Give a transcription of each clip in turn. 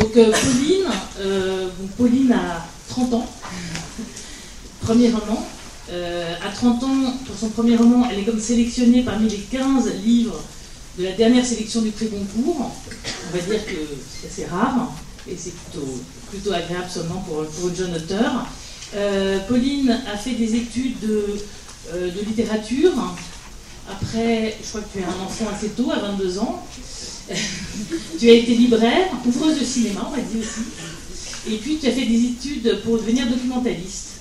Donc Pauline, Pauline a 30 ans, premier roman. à 30 ans, pour son premier roman, elle est comme sélectionnée parmi les 15 livres de la dernière sélection du prix Goncourt. On va dire que c'est assez rare et c'est plutôt, agréable seulement pour, pour une jeune auteure. Euh, Pauline a fait des études de, euh, de, littérature. Après, je crois que tu es un enfant assez tôt, à 22 ans. tu as été libraire, ouvreuse de cinéma, on va dire aussi. Et puis, tu as fait des études pour devenir documentaliste.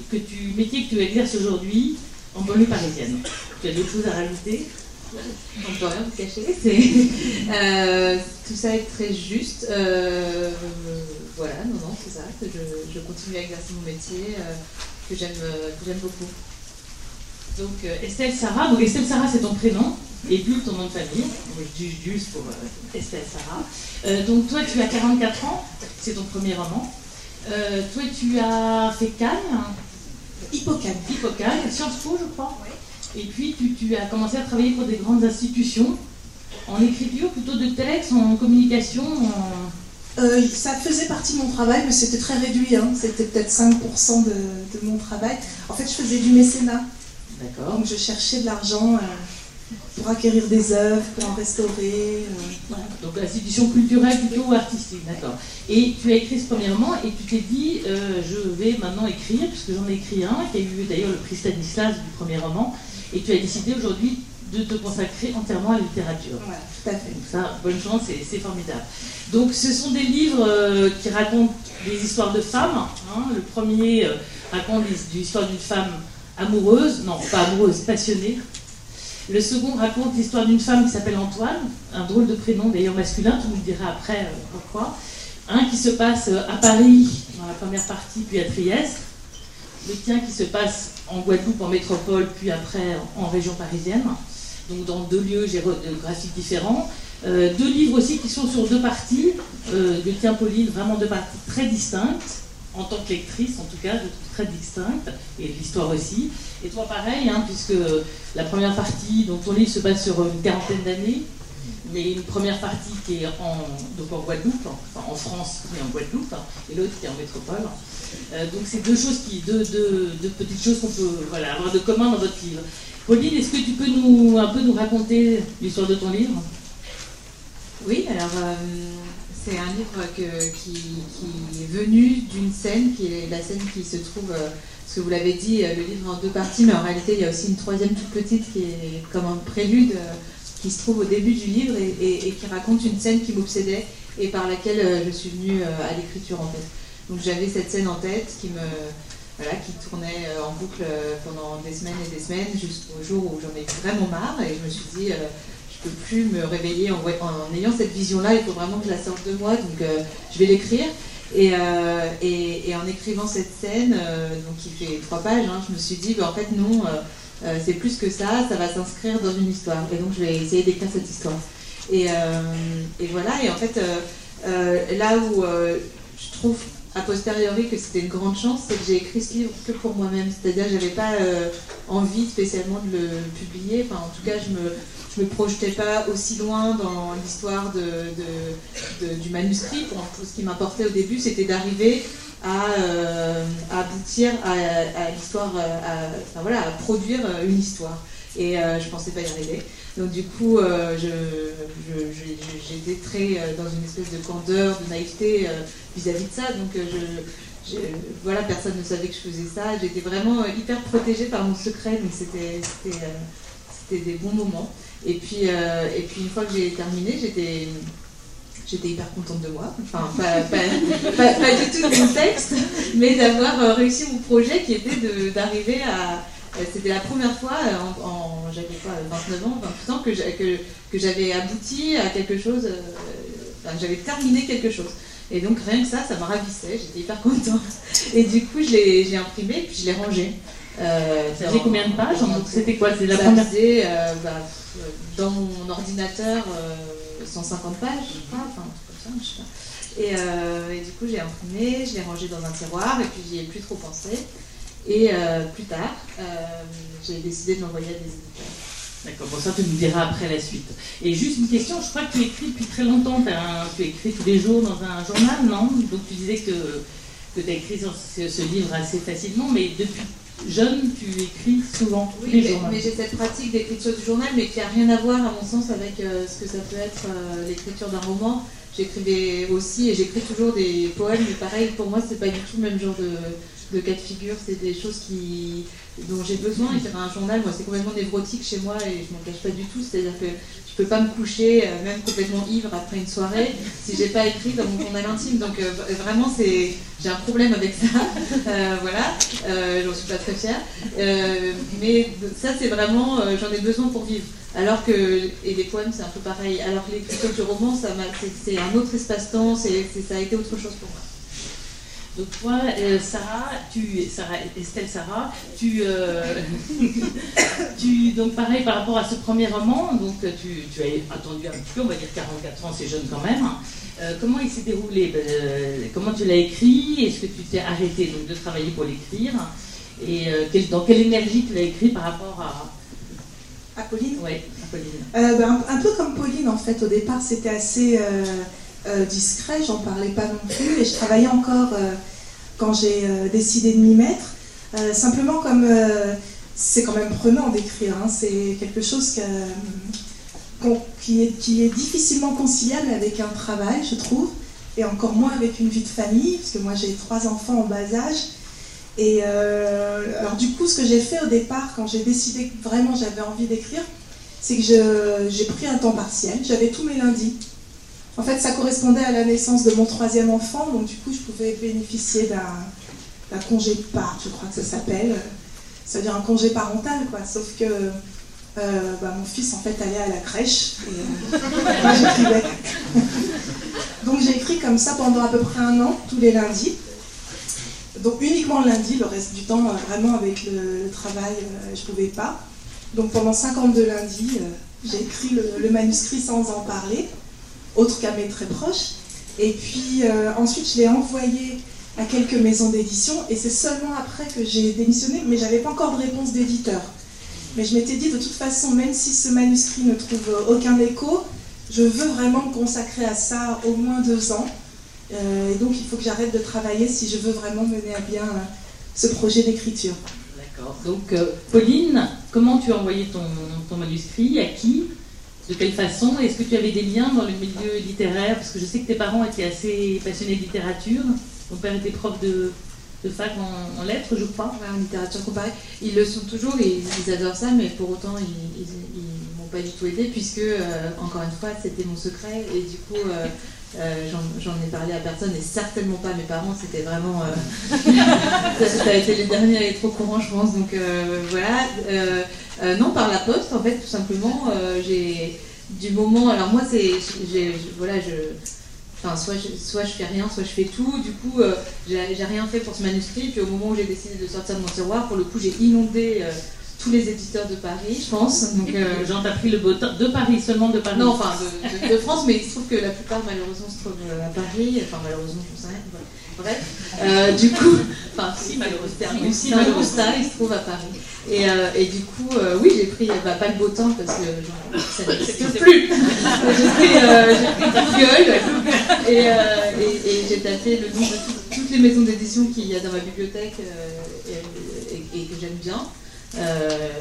Et que tu, métier que tu exerces aujourd'hui en banlieue parisienne. Tu as d'autres choses à rajouter? On ne peut rien vous cacher. Euh, tout ça est très juste. Euh, voilà, non, non, c'est ça. Je, continue à exercer mon métier euh, que j'aime beaucoup. Donc Estelle Sarah, donc Estelle Sarah c'est ton prénom et plus ton nom de famille. je dis juste pour Estelle Sarah. donc toi tu as 44 ans, c'est ton premier roman. toi tu as fait Cannes Hippocane. Hippocane, Sciences Po je crois. Et puis tu, as commencé à travailler pour des grandes institutions, en écriture, plutôt de texte, en communication euh, ça faisait partie de mon travail, mais c'était très réduit. Hein. C'était peut-être 5% de, mon travail. En fait, je faisais du mécénat. D'accord. Donc, je cherchais de l'argent euh, pour acquérir des œuvres, pour en restaurer. Euh, Donc, l'institution culturelle plutôt artistique, d'accord. Et tu as écrit ce premier roman et tu t'es dit, je vais maintenant écrire, puisque j'en ai écrit un, qui a eu d'ailleurs le prix Stanislas du premier roman, et tu as décidé aujourd'hui de te consacrer entièrement à la littérature. Ouais, tout à fait. Donc ça, bonne chance, c'est formidable. Donc ce sont des livres euh, qui racontent des histoires de femmes. Hein. Le premier euh, raconte l'histoire d'une femme amoureuse, non pas amoureuse, passionnée. Le second raconte l'histoire d'une femme qui s'appelle Antoine, un drôle de prénom d'ailleurs masculin, tu nous le diras après euh, pourquoi. Un qui se passe à Paris dans la première partie, puis à Trieste. Le tien qui se passe en Guadeloupe, en métropole, puis après en région parisienne. Donc dans deux lieux géographiques différents. Euh, deux livres aussi qui sont sur deux parties, euh, de Tien Pauline, vraiment deux parties très distinctes, en tant que lectrice en tout cas, très distinctes, et l'histoire aussi. Et toi pareil, hein, puisque la première partie, donc ton livre se passe sur une quarantaine d'années, mais une première partie qui est en, donc en Guadeloupe, enfin en France mais en Guadeloupe, et l'autre qui est en métropole. Euh, donc c'est deux choses qui, deux, petites choses qu'on peut voilà, avoir de commun dans votre livre. Pauline, est-ce que tu peux nous un peu nous raconter l'histoire de ton livre? Oui, alors euh, c'est un livre qui, est venu d'une scène qui est la scène qui se trouve, euh, ce que vous l'avez dit, le livre en deux parties, mais en réalité il y a aussi une troisième toute petite qui est comme un prélude qui se trouve au début du livre et, qui raconte une scène qui m'obsédait et par laquelle je suis venue à l'écriture en fait. Donc j'avais cette scène en tête qui me voilà, qui tournait euh, en boucle euh, pendant des semaines et des semaines jusqu'au jour où j'en ai vraiment marre et je me suis dit euh, je peux plus me réveiller en, ayant cette vision-là, il faut vraiment que je la sorte de moi, donc je vais l'écrire. Et, et, en écrivant cette scène, donc qui fait trois pages, hein, je me suis dit, bah, en fait non, c'est plus que ça, ça va s'inscrire dans une histoire. Et donc je vais essayer d'écrire cette histoire. Et, voilà, et en fait, là où je trouve a posteriori que c'était une grande chance, c'est que j'ai écrit ce livre que pour moi-même. C'est-à-dire que j'avais pas euh, envie spécialement de le publier. Enfin, en tout cas, je me, je me projetais pas aussi loin dans l'histoire du manuscrit. Ce qui m'importait au début, c'était d'arriver à, euh, aboutir à, l'histoire, voilà, à produire une histoire. Et euh, je pensais pas y arriver. Donc du coup, euh, j'étais très euh, dans une espèce de candeur, de naïveté euh, vis-à-vis de ça. Donc voilà, personne ne savait que je faisais ça. J'étais vraiment hyper protégée par mon secret, donc c'était des bons moments. Et puis, et puis une fois que j'ai terminé, j'étais j'étais hyper contente de moi, enfin pas, du tout de mon texte, mais d'avoir réussi mon projet qui était d'arriver à, euh, c'était la première fois, euh, en, j'avais quoi, 29 ans, 28 ans, que, j'avais abouti à quelque chose, euh, enfin, j'avais terminé quelque chose. Et donc rien que ça, ça me ravissait, j'étais hyper contente. Et du coup, je l'ai, j'ai imprimé, puis je l'ai rangé. Euh, ça faisait combien de pages C'était quoi? C'est la première faisait, bah, dans mon ordinateur 150 pages, je crois, enfin comme ça, je sais pas. Et, et, du coup, j'ai imprimé, je l'ai rangé dans un tiroir, et puis j'y ai plus trop pensé. Et euh, plus tard, euh, j'ai décidé de l'envoyer à des éditeurs. D'accord, bon ça tu nous diras après la suite. Et juste une question, je crois que tu écris depuis très longtemps, tu écris tous les jours dans un journal, non? Donc tu disais que, que tu as écrit ce, livre assez facilement, mais depuis jeune, tu écris souvent oui, les mais, mais j'ai cette pratique d'écriture du journal, mais qui n'a rien à voir, à mon sens, avec euh, ce que ça peut être euh, l'écriture d'un roman. J'écrivais aussi, et j'écris toujours des poèmes, mais pareil, pour moi, c'est pas du tout le même genre de, de cas de figure, c'est des choses qui, dont j'ai besoin. Écrire un journal, moi, c'est complètement névrotique chez moi et je m'en cache pas du tout. C'est-à-dire que peux pas me coucher, euh, même complètement ivre après une soirée, si j'ai pas écrit dans mon journal intime. Donc euh, vraiment, c'est, j'ai un problème avec ça. Euh, voilà, j'en suis pas très fière. mais ça, c'est vraiment, j'en ai besoin pour vivre. Alors que, et les poèmes, c'est un peu pareil. Alors que l'écriture du roman, ça c'est, un autre espace-temps, c'est, ça a été autre chose pour moi. Donc toi, euh, Sarah, tu, Sarah, Estelle Sarah, tu, euh, tu, donc pareil par rapport à ce premier roman, donc tu, tu, as attendu un petit peu, on va dire 44 ans, c'est jeune quand même. Euh, comment il s'est déroulé ben, Comment tu l'as écrit Est-ce que tu t'es arrêté donc, de travailler pour l'écrire Et dans quelle énergie tu l'as écrit par rapport à... À Pauline? Oui, à Pauline. Ben, un, peu comme Pauline en fait, au départ c'était assez euh, discret, j'en parlais pas non plus, et je travaillais encore euh, quand j'ai euh, décidé de m'y mettre. simplement comme c'est quand même prenant d'écrire, hein, c'est quelque chose qui, est, qui, est, difficilement conciliable avec un travail, je trouve, et encore moins avec une vie de famille, parce que moi j'ai trois enfants en bas âge. Et alors du coup, ce que j'ai fait au départ, quand j'ai décidé que vraiment j'avais envie d'écrire, c'est que j'ai pris un temps partiel. J'avais tous mes lundis en fait, ça correspondait à la naissance de mon troisième enfant, donc du coup, je pouvais bénéficier d'un congé de part, je crois que ça s'appelle. Ça veut dire un congé parental, quoi. Sauf que euh, bah, mon fils, en fait, allait à la crèche. Euh, donc, j'ai écrit comme ça pendant à peu près un an, tous les lundis. Donc, uniquement le lundi, le reste du temps, euh, vraiment, avec le, travail, je ne pouvais pas. Donc, pendant 52 lundis, j'ai écrit le manuscrit sans en parler autre qu'à mes très proches. Et puis ensuite, je l'ai envoyé à quelques maisons d'édition et c'est seulement après que j'ai démissionné, mais j'avais pas encore de réponse d'éditeur. Mais je m'étais dit de toute façon, même si ce manuscrit ne trouve aucun écho, je veux vraiment me consacrer à ça au moins deux ans. Euh, et donc il faut que j'arrête de travailler si je veux vraiment mener à bien euh, ce projet d'écriture. D'accord. Donc Pauline, comment tu as envoyé ton, ton manuscrit? À qui? De quelle façon? Est-ce que tu avais des liens dans le milieu littéraire? Parce que je sais que tes parents étaient assez passionnés de littérature. Ton père était prof de, de fac en, lettres, je crois. En littérature comparée. Ils le sont toujours et ils, adorent ça, mais pour autant, ils ne m'ont pas du tout aidé, puisque, euh, encore une fois, c'était mon secret. Et du coup, euh, euh, j'en ai parlé à personne, et certainement pas à mes parents. C'était vraiment. ça, a été les derniers à être courant, je pense. Donc voilà. Non, par la poste, en fait, tout simplement. J'ai du moment. Alors moi, c'est, voilà, je, enfin, soit je, soit je fais rien, soit je fais tout. Du coup, euh, j'ai rien fait pour ce manuscrit. Puis au moment où j'ai décidé de sortir de mon tiroir, pour le coup, j'ai inondé tous les éditeurs de Paris, je pense. Donc, Jean, t'as pris le beau temps de Paris, seulement de Paris Non, enfin, de, France, mais il se trouve que la plupart, malheureusement, se trouvent à Paris. Enfin, malheureusement, je sais rien. Bref, du coup, enfin, si, malheureusement, il se trouve à Paris. Et, euh, et, du coup, euh, oui, j'ai pris, bah, pas le beau temps parce que genre, ça n'existe plus. j'ai pris, euh, Google et, et, j'ai tapé le nom de toutes les maisons d'édition qu'il y a dans ma bibliothèque et, que j'aime bien.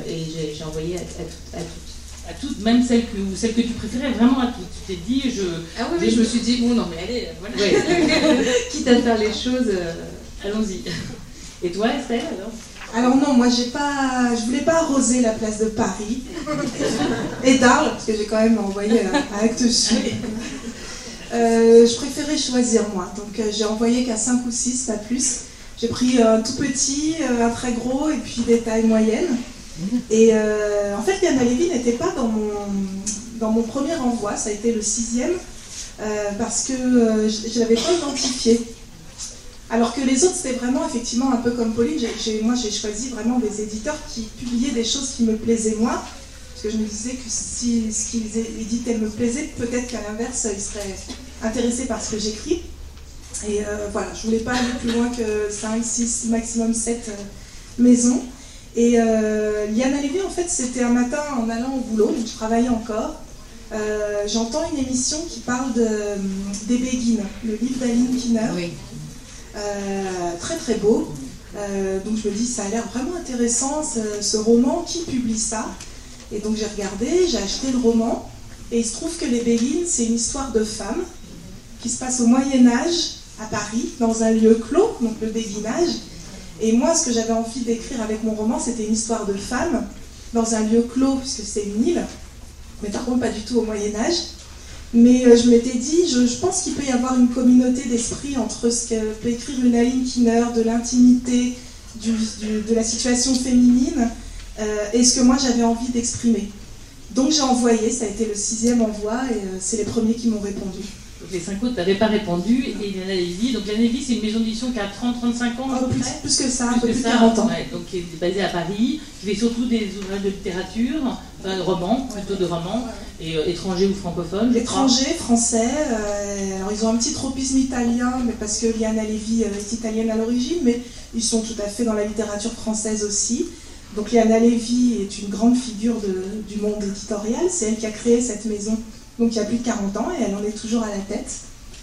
et j'ai envoyé à, toutes. À toutes, même celles que, celles que tu préférais, vraiment à toutes. Tu t'es dit, je. Ah oui, je me suis dit, bon, non, mais allez, voilà. Quitte à faire les choses, allons-y. Et toi, Estelle, alors? Alors non, moi j'ai pas, je voulais pas arroser la place de Paris et d'Arles parce que j'ai quand même envoyé à Actes euh, je préférais choisir moi, donc euh, j'ai envoyé qu'à 5 ou 6, pas plus. J'ai pris un tout petit, euh, un très gros et puis des tailles moyennes. Et en fait, Yann Lévy n'était pas dans mon, dans mon premier envoi, ça a été le sixième, parce que je ne l'avais pas identifié. Alors que les autres, c'était vraiment effectivement un peu comme Pauline. moi, j'ai choisi vraiment des éditeurs qui publiaient des choses qui me plaisaient moi. Parce que je me disais que si ce qu'ils éditaient me plaisait, peut-être qu'à l'inverse, ils seraient intéressés par ce que j'écris. Et euh, voilà, je voulais pas aller plus loin que 5, 6, maximum 7 euh, maisons. Et euh, Liana Lévy, en fait, c'était un matin en allant au boulot, donc je travaillais encore. Euh, j'entends une émission qui parle de, des Béguines, le livre d'Aline Kinner. Oui. Euh, très très beau. donc je me dis, ça a l'air vraiment intéressant, ce, roman, qui publie ça? Et donc j'ai regardé, j'ai acheté le roman, et il se trouve que Les Béguines, c'est une histoire de femme qui se passe au Moyen Âge, à Paris, dans un lieu clos, donc le béguinage. Et moi, ce que j'avais envie d'écrire avec mon roman, c'était une histoire de femme dans un lieu clos, puisque c'est une île, mais par contre pas du tout au Moyen Âge. Mais euh, je m'étais dit, je, pense qu'il peut y avoir une communauté d'esprit entre ce que peut écrire une Aline Kinner, de l'intimité, de la situation féminine, euh, et ce que moi j'avais envie d'exprimer. Donc j'ai envoyé, ça a été le sixième envoi, et euh, c'est les premiers qui m'ont répondu les cinq autres n'avaient pas répondu, et Liana Lévy. Donc Liana Lévy, c'est une maison d'édition qui a 30-35 ans. Oh, plus, plus, que ça, un peu plus, de 40 ans. donc qui est basée à Paris, qui fait surtout des ouvrages de littérature, enfin de romans, plutôt de romans, et euh, étrangers ou francophones. Étrangers, français. Euh, alors ils ont un petit tropisme italien, mais parce que Liana Lévy est italienne à l'origine, mais ils sont tout à fait dans la littérature française aussi. Donc Liana Lévy est une grande figure du monde éditorial, c'est elle qui a créé cette maison donc il y a plus de 40 ans, et elle en est toujours à la tête.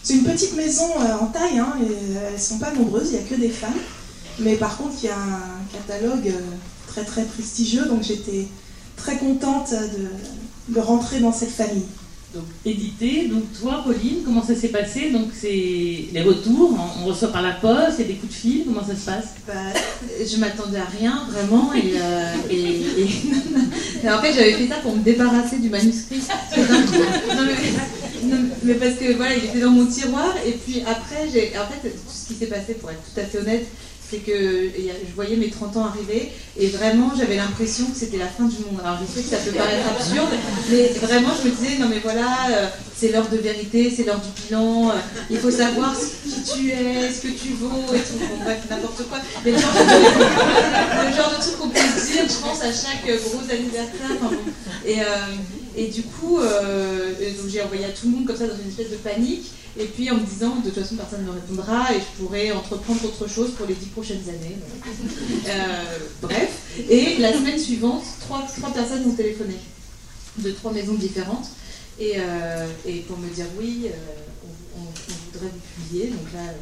C'est une petite maison euh, en taille, hein, et euh, elles ne sont pas nombreuses, il n'y a que des femmes. Mais par contre, il y a un catalogue euh, très très prestigieux, donc j'étais très contente de, de rentrer dans cette famille donc édité. Donc toi, Pauline, comment ça s'est passé? Donc c'est les retours, on reçoit par la poste, il y a des coups de fil, comment ça se passe? Bah, Je m'attendais à rien vraiment et, euh, en fait j'avais fait ça pour me débarrasser du manuscrit. non, mais, parce que voilà, il était dans mon tiroir et puis après j'ai en fait tout ce qui s'est passé pour être tout à fait honnête, c'est que je voyais mes 30 ans arriver et vraiment j'avais l'impression que c'était la fin du monde. Alors je sais que ça peut paraître absurde, mais vraiment je me disais non mais voilà, euh, c'est l'heure de vérité, c'est l'heure du bilan, euh, il faut savoir qui tu es, ce que tu vaux et tout, bon, bref, n'importe quoi. Mais le genre, de, truc qu'on peut se dire, je pense, à chaque gros anniversaire. et, euh, et du coup, j'ai envoyé à tout le monde comme ça dans une espèce de panique. Et puis en me disant, de toute façon, personne ne me répondra et je pourrais entreprendre autre chose pour les dix prochaines années. Euh, bref. Et la semaine suivante, trois, trois personnes m'ont téléphoné de trois maisons différentes. Et, euh, et pour me dire, oui, euh, on, voudrait vous publier. Donc là,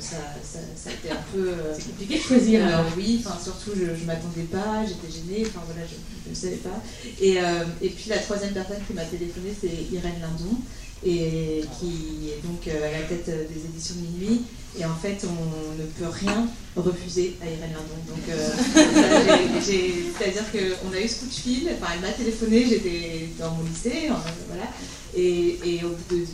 ça, ça, ça, a été un peu compliqué de choisir. oui, enfin surtout je ne m'attendais pas, j'étais gênée, enfin voilà, je ne savais pas. Et, et puis la troisième personne qui m'a téléphoné, c'est Irène Lindon et qui est donc euh, à la tête euh, des éditions de minuit. Et en fait, on ne peut rien refuser à Irène Lindon. Donc, euh, c'est-à-dire qu'on a eu ce coup de fil, enfin, elle m'a téléphoné, j'étais dans mon lycée, voilà, et, et, au bout de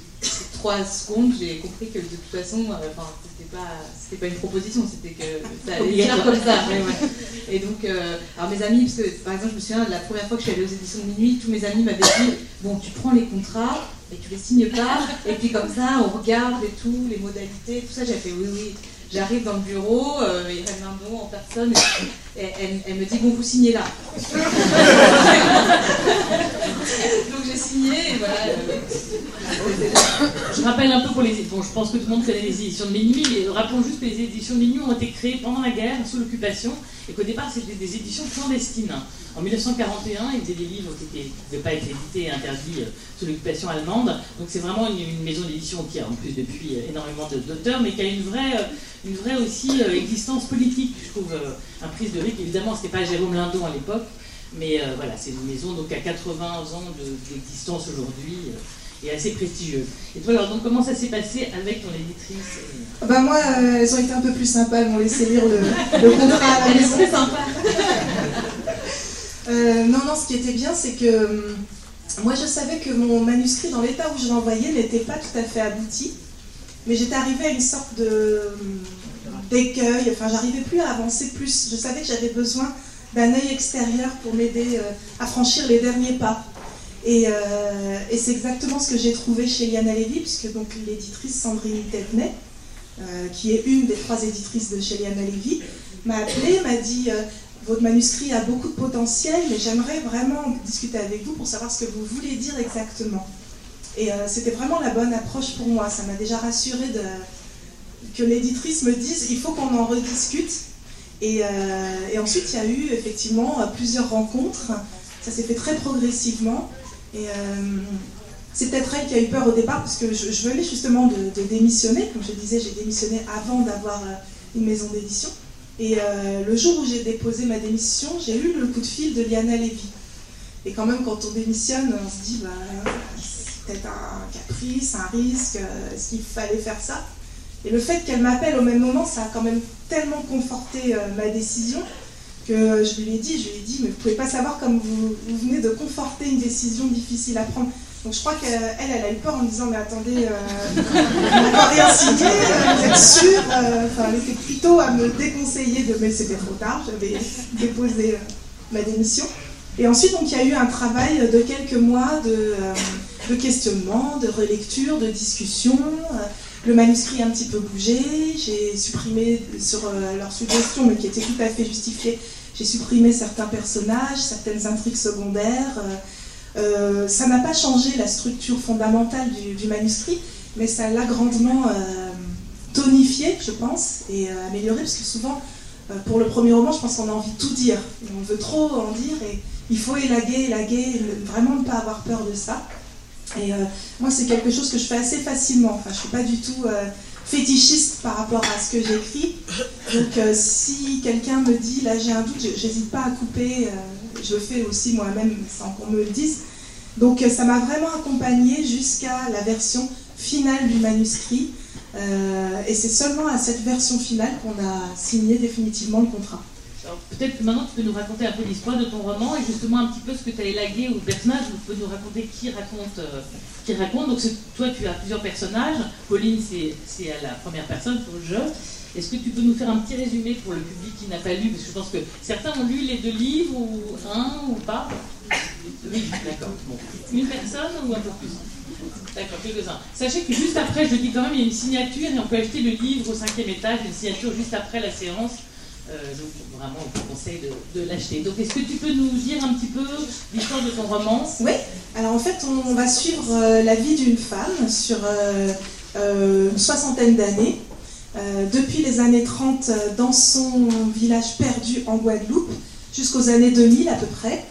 trois secondes, j'ai compris que de toute façon, enfin, c'était pas, c'était pas une proposition, c'était que ça allait faire comme ça. Et donc, alors mes amis, parce que par exemple, je me souviens, la première fois que je suis allée aux éditions de minuit, tous mes amis m'avaient dit, bon, tu prends les contrats, et tu les signes pas, et puis comme ça, on regarde et tout, les modalités, tout ça, j'ai fait oui, oui. J'arrive dans le bureau, euh, un nom en personne, et, elle, me dit bon, vous signez là. Donc j'ai signé, et voilà. Je rappelle un peu pour les. Bon, je pense que tout le monde connaît les éditions de Minuit, mais rappelons juste que les éditions de Minuit ont été créées pendant la guerre, sous l'occupation, et qu'au départ, c'était des éditions clandestines. En 1941, ils faisaient des livres qui ne pouvaient pas être édités et interdits euh, sous l'occupation allemande. Donc c'est vraiment une, maison d'édition qui a en plus depuis euh, énormément d'auteurs, mais qui a une vraie, euh, une vraie aussi existence politique, je trouve, un prise de risque. Évidemment, ce n'était pas Jérôme Lindon à l'époque, mais voilà, c'est une maison donc à 80 ans d'existence aujourd'hui et assez prestigieuse. Et toi, alors, donc, comment ça s'est passé avec ton éditrice Bah moi, elles ont été un peu plus sympas, elles m'ont laissé lire le, le contrat à la maison. sympa. Euh, non, non, ce qui était bien, c'est que hum, moi je savais que mon manuscrit, dans l'état où je l'envoyais, n'était pas tout à fait abouti. Mais j'étais arrivée à une sorte de hum, d'écueil, enfin j'arrivais plus à avancer plus. Je savais que j'avais besoin d'un œil extérieur pour m'aider euh, à franchir les derniers pas. Euh, et, c'est exactement ce que j'ai trouvé chez Liana Levy, puisque donc l'éditrice Sandrine Tebnet, qui est une des trois éditrices de chez Liana Levy, m'a appelé, m'a dit votre manuscrit a beaucoup de potentiel, mais j'aimerais vraiment discuter avec vous pour savoir ce que vous voulez dire exactement. Et euh, c'était vraiment la bonne approche pour moi. Ça m'a déjà rassuré que l'éditrice me dise il faut qu'on en rediscute. Et, ensuite, il y a eu effectivement plusieurs rencontres. Ça s'est fait très progressivement. Et c'est peut-être elle qui a eu peur au départ, parce que je, venais justement de, démissionner. Comme je disais, j'ai démissionné avant d'avoir une maison d'édition. Et le jour où j'ai déposé ma démission, j'ai eu le coup de fil de Liana Lévy. Et quand même, quand on démissionne, on se dit, bah, c'est peut-être un caprice, un risque, euh, est-ce qu'il fallait faire ça? Et le fait qu'elle m'appelle au même moment, ça a quand même tellement conforté euh, ma décision que je lui ai dit, je lui ai dit, mais vous pouvez pas savoir comme vous, venez de conforter une décision difficile à prendre. Donc je crois qu'elle, elle, a eu peur en me disant, mais attendez, euh, on n'a rien signé, vous êtes sûr Enfin, elle était plutôt à me déconseiller de, mais c'était trop tard, j'avais déposé ma démission. Et ensuite, donc, il y a eu un travail de quelques mois de, euh, questionnement, de relecture, de discussion. Euh, le manuscrit a un petit peu bougé. J'ai supprimé sur euh, leur suggestion, mais qui était tout à fait justifiée, j'ai supprimé certains personnages, certaines intrigues secondaires. Ça n'a pas changé la structure fondamentale du, manuscrit, mais ça l'a grandement tonifié, je pense, et amélioré, parce que souvent, pour le premier roman, je pense qu'on a envie de tout dire. on veut trop en dire, et il faut élaguer, élaguer, vraiment ne pas avoir peur de ça. Et euh, moi, c'est quelque chose que je fais assez facilement. Enfin, je ne suis pas du tout euh, fétichiste par rapport à ce que j'écris. Donc, euh, si quelqu'un me dit, là, j'ai un doute, j'hésite pas à couper. Je le fais aussi moi-même sans qu'on me le dise. Donc, ça m'a vraiment accompagnée jusqu'à la version finale du manuscrit. et c'est seulement à cette version finale qu'on a signé définitivement le contrat peut-être que maintenant tu peux nous raconter un peu l'histoire de ton roman et justement un petit peu ce que tu as élagué au personnage. Tu peux nous raconter qui raconte. Euh, qui raconte. Donc toi tu as plusieurs personnages. Pauline c'est la première personne pour le jeu. Est-ce que tu peux nous faire un petit résumé pour le public qui n'a pas lu Parce que je pense que certains ont lu les deux livres ou un ou pas. Oui, d'accord. Une personne ou un peu plus D'accord, quelques-uns. Sachez que juste après, je dis quand même, il y a une signature et on peut acheter le livre au cinquième étage, une signature juste après la séance euh, donc vraiment, on vous conseille de, l'acheter. Donc est-ce que tu peux nous dire un petit peu l'histoire de ton roman? Oui, alors en fait on, va suivre euh, la vie d'une femme sur euh, une soixantaine d'années, depuis les années 30 dans son village perdu en Guadeloupe jusqu'aux années 2000 à peu près.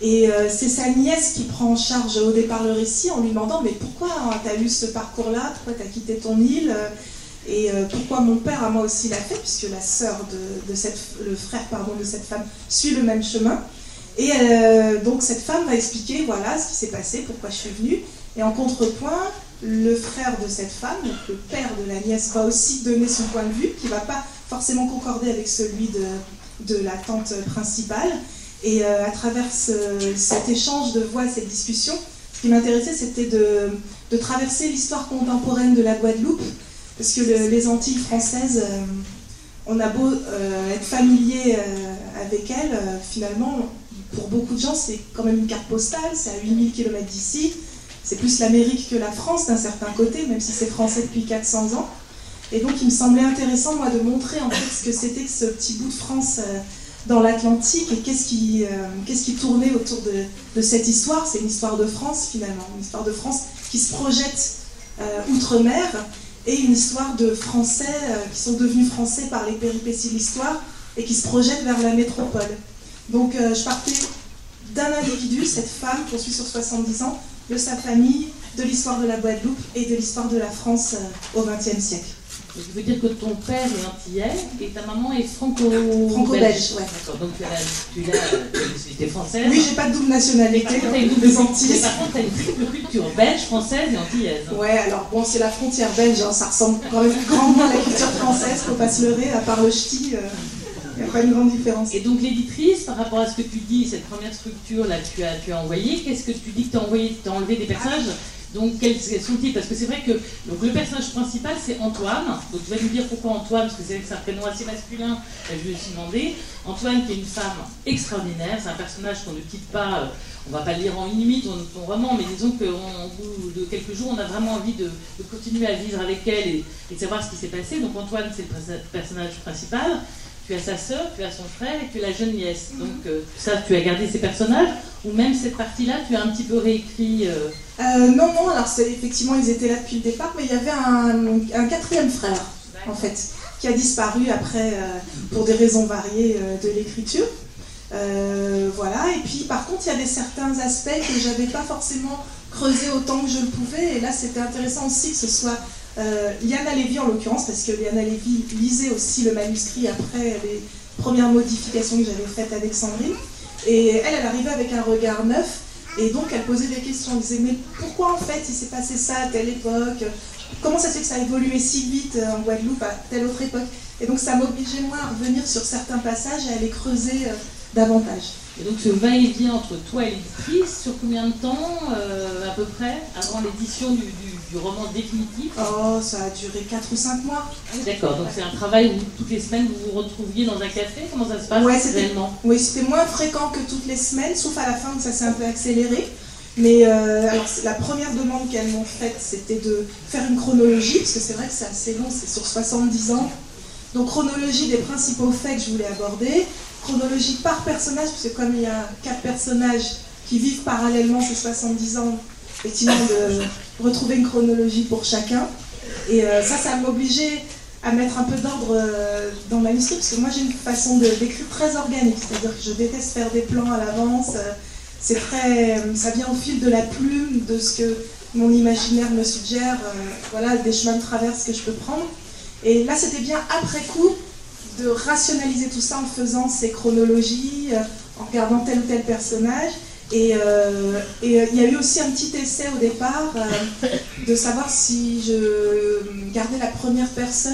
Et c'est sa nièce qui prend en charge au départ le récit en lui demandant mais pourquoi tu as eu ce parcours-là? Pourquoi tu as quitté ton île? Et euh, pourquoi mon père a moi aussi l'a fait, puisque la sœur de, cette, le frère pardon, de cette femme suit le même chemin. Et euh, donc cette femme va expliquer voilà ce qui s'est passé, pourquoi je suis venue. Et en contrepoint, le frère de cette femme, le père de la nièce, va aussi donner son point de vue, qui ne va pas forcément concorder avec celui de, la tante principale. Et euh, à travers cet échange de voix, cette discussion, ce qui m'intéressait, c'était de, traverser l'histoire contemporaine de la Guadeloupe parce que les Antilles françaises, euh, on a beau euh, être familier avec elles, finalement, pour beaucoup de gens, c'est quand même une carte postale, c'est à 8000 km d'ici. C'est plus l'Amérique que la France d'un certain côté, même si c'est français depuis 400 ans. Et donc, il me semblait intéressant, moi, de montrer en fait ce que c'était ce petit bout de France dans l'Atlantique et qu'est-ce qui, qui tournait autour de, cette histoire. C'est une histoire de France, finalement, une histoire de France qui se projette outre-mer et une histoire de Français euh, qui sont devenus Français par les péripéties de l'histoire et qui se projettent vers la métropole. Donc euh, je partais d'un individu, cette femme qu'on suit sur 70 ans, de sa famille, de l'histoire de la Guadeloupe et de l'histoire de la France euh, au XXe siècle. Je veux dire que ton père est antillais et ta maman est franco-belge. Franco-belge, ouais. D'accord, donc tu as, la nationalité française. Oui, j'ai pas de double nationalité. Par contre, Antilles. Par contre, tu as une triple culture belge, française et antillaise. Ouais, alors bon, c'est la frontière belge, hein, ça ressemble quand même grandement à la culture française, faut pas se leurrer, à part le ch'ti. Euh, il n'y a pas une grande différence. Et donc l'éditrice, par rapport à ce que tu dis, cette première structure là que tu as, tu as envoyée, qu'est-ce que tu dis que tu as envoyé Tu enlevé des personnages? Donc, quels sont-ils? Parce que c'est vrai que donc, le personnage principal, c'est Antoine. Donc, tu vas nous dire pourquoi Antoine, parce que c'est c'est un prénom assez masculin. Je vais aussi demander. Antoine, qui est une femme extraordinaire, c'est un personnage qu'on ne quitte pas. Euh, on va pas le lire en une minute, ton roman, mais disons qu'au bout de quelques jours, on a vraiment envie de, continuer à vivre avec elle et, de savoir ce qui s'est passé. Donc, Antoine, c'est le personnage principal tu as sa sœur, tu as son frère et tu as la jeune nièce. Donc euh, ça, tu as gardé ces personnages ou même cette partie-là, tu as un petit peu réécrit euh, non, non, alors effectivement, ils étaient là depuis le départ, mais il y avait un, quatrième frère, en fait, qui a disparu après pour des raisons variées de l'écriture. voilà, et puis par contre, il y avait certains aspects que j'avais pas forcément creusé autant que je le pouvais, et là c'était intéressant aussi que ce soit Liana Lévy en l'occurrence, parce que Liana Lévy lisait aussi le manuscrit après les premières modifications que j'avais faites avec Sandrine. Et elle, elle arrivait avec un regard neuf, et donc elle posait des questions. Elle disait, mais pourquoi en fait il s'est passé ça à telle époque? Comment ça se fait que ça a évolué si vite euh, en Guadeloupe à telle autre époque? Et donc ça m'obligeait moi à revenir sur certains passages et à les creuser euh, davantage. Et donc ce va-et-vient entre toi et l'éditrice, sur combien de temps euh, à peu près, avant l'édition du, roman définitif Oh, ça a duré 4 ou 5 mois. D'accord, donc c'est un travail où toutes les semaines vous vous retrouviez dans un café Comment ça se passe ouais, réellement? Oui, c'était moins fréquent que toutes les semaines, sauf à la fin où ça s'est un peu accéléré. Mais euh, alors, la première demande qu'elles m'ont faite, c'était de faire une chronologie, parce que c'est vrai que c'est assez long, c'est sur 70 ans. Donc chronologie des principaux faits que je voulais aborder, chronologie par personnage, puisque comme il y a quatre personnages qui vivent parallèlement ces 70 ans, effectivement, de retrouver une chronologie pour chacun. Et euh, ça, ça m'obligeait à mettre un peu d'ordre euh, dans ma manuscrit, parce que moi j'ai une façon d'écrire très organique, c'est-à-dire que je déteste faire des plans à l'avance. Euh, c'est très, ça vient au fil de la plume, de ce que mon imaginaire me suggère, voilà, des chemins de traverse que je peux prendre. Et là, c'était bien après coup de rationaliser tout ça en faisant ces chronologies, euh, en regardant tel ou tel personnage. Et, euh, euh, il y a eu aussi un petit essai au départ de savoir si je gardais la première personne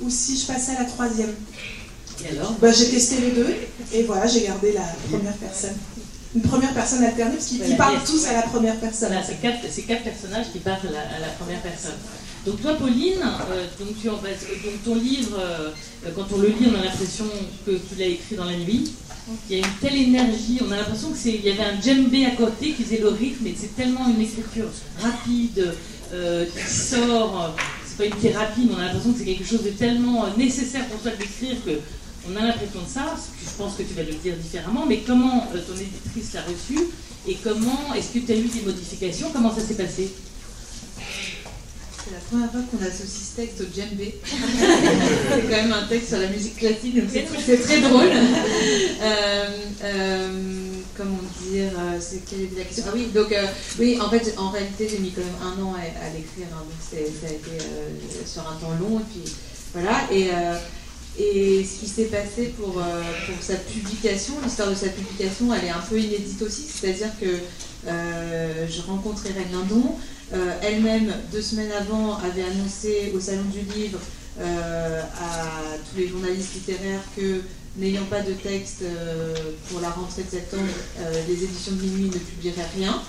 ou si je passais à la troisième. Et alors? Bah, J'ai testé les deux et voilà, j'ai gardé la première personne. Une première personne alternée parce qu'ils parlent tous à la première personne. Voilà, c'est quatre, quatre, personnages qui parlent à la première personne. Donc toi, Pauline, euh, donc, tu, donc ton livre, euh, quand on le lit, on a l'impression que tu l'as écrit dans la nuit. Il y a une telle énergie, on a l'impression qu'il y avait un djembé à côté qui faisait le rythme, et c'est tellement une écriture rapide, euh, qui sort, c'est pas une thérapie, mais on a l'impression que c'est quelque chose de tellement nécessaire pour toi d'écrire que on a l'impression de ça, je pense que tu vas le dire différemment, mais comment ton éditrice l'a reçu et comment est-ce que tu as eu des modifications Comment ça s'est passé? C'est la première fois qu'on associe ce texte au djembé. c'est quand même un texte sur la musique classique, donc c'est très drôle. Euh, euh, comment dire euh, C'est quelle était la question? Ah oui, donc oui, en fait, en réalité, j'ai mis quand même un an à, l'écrire, hein, donc ça a été sur un temps long, et puis voilà. Et, ce qui s'est passé pour, sa publication, l'histoire de sa publication, elle est un peu inédite aussi, c'est-à-dire que je rencontrais Rennes Lindon, elle-même, deux semaines avant, avait annoncé au Salon du Livre euh, à tous les journalistes littéraires que, n'ayant pas de texte euh, pour la rentrée de septembre, les éditions de minuit ne publieraient rien.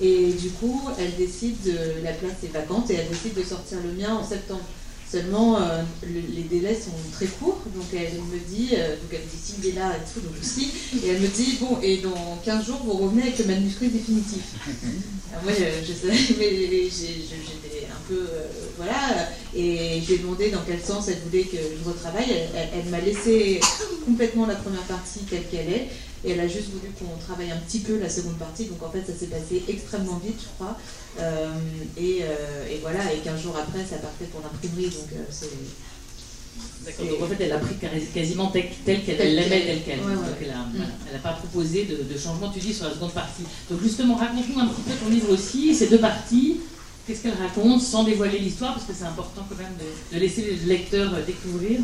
Et du coup, elle décide, de, la place est vacante, et elle décide de sortir le mien en septembre. Seulement, les délais sont très courts, donc elle me dit, donc elle me dit s'il est là et tout, donc aussi, et elle me dit, bon, et dans 15 jours, vous revenez avec le manuscrit définitif. Moi, je, sais, mais j'étais un peu. Euh, voilà. Et je lui ai demandé dans quel sens elle voulait que je retravaille. Elle, m'a laissé complètement la première partie telle qu'elle est. Et elle a juste voulu qu'on travaille un petit peu la seconde partie. Donc en fait, ça s'est passé extrêmement vite, je crois. Euh, euh, et, voilà. Et 15 jours après, ça partait pour l'imprimerie. Donc c'est. Donc en fait elle a pris quasiment tel, qu'elle l'aimait, tel qu'elle. elle n'a pas proposé de, changement, tu dis, sur la seconde partie. Donc justement, raconte-nous un petit peu ton livre aussi, ces deux parties. Qu'est-ce qu'elle raconte sans dévoiler l'histoire, parce que c'est important quand même de, laisser les lecteurs euh, découvrir.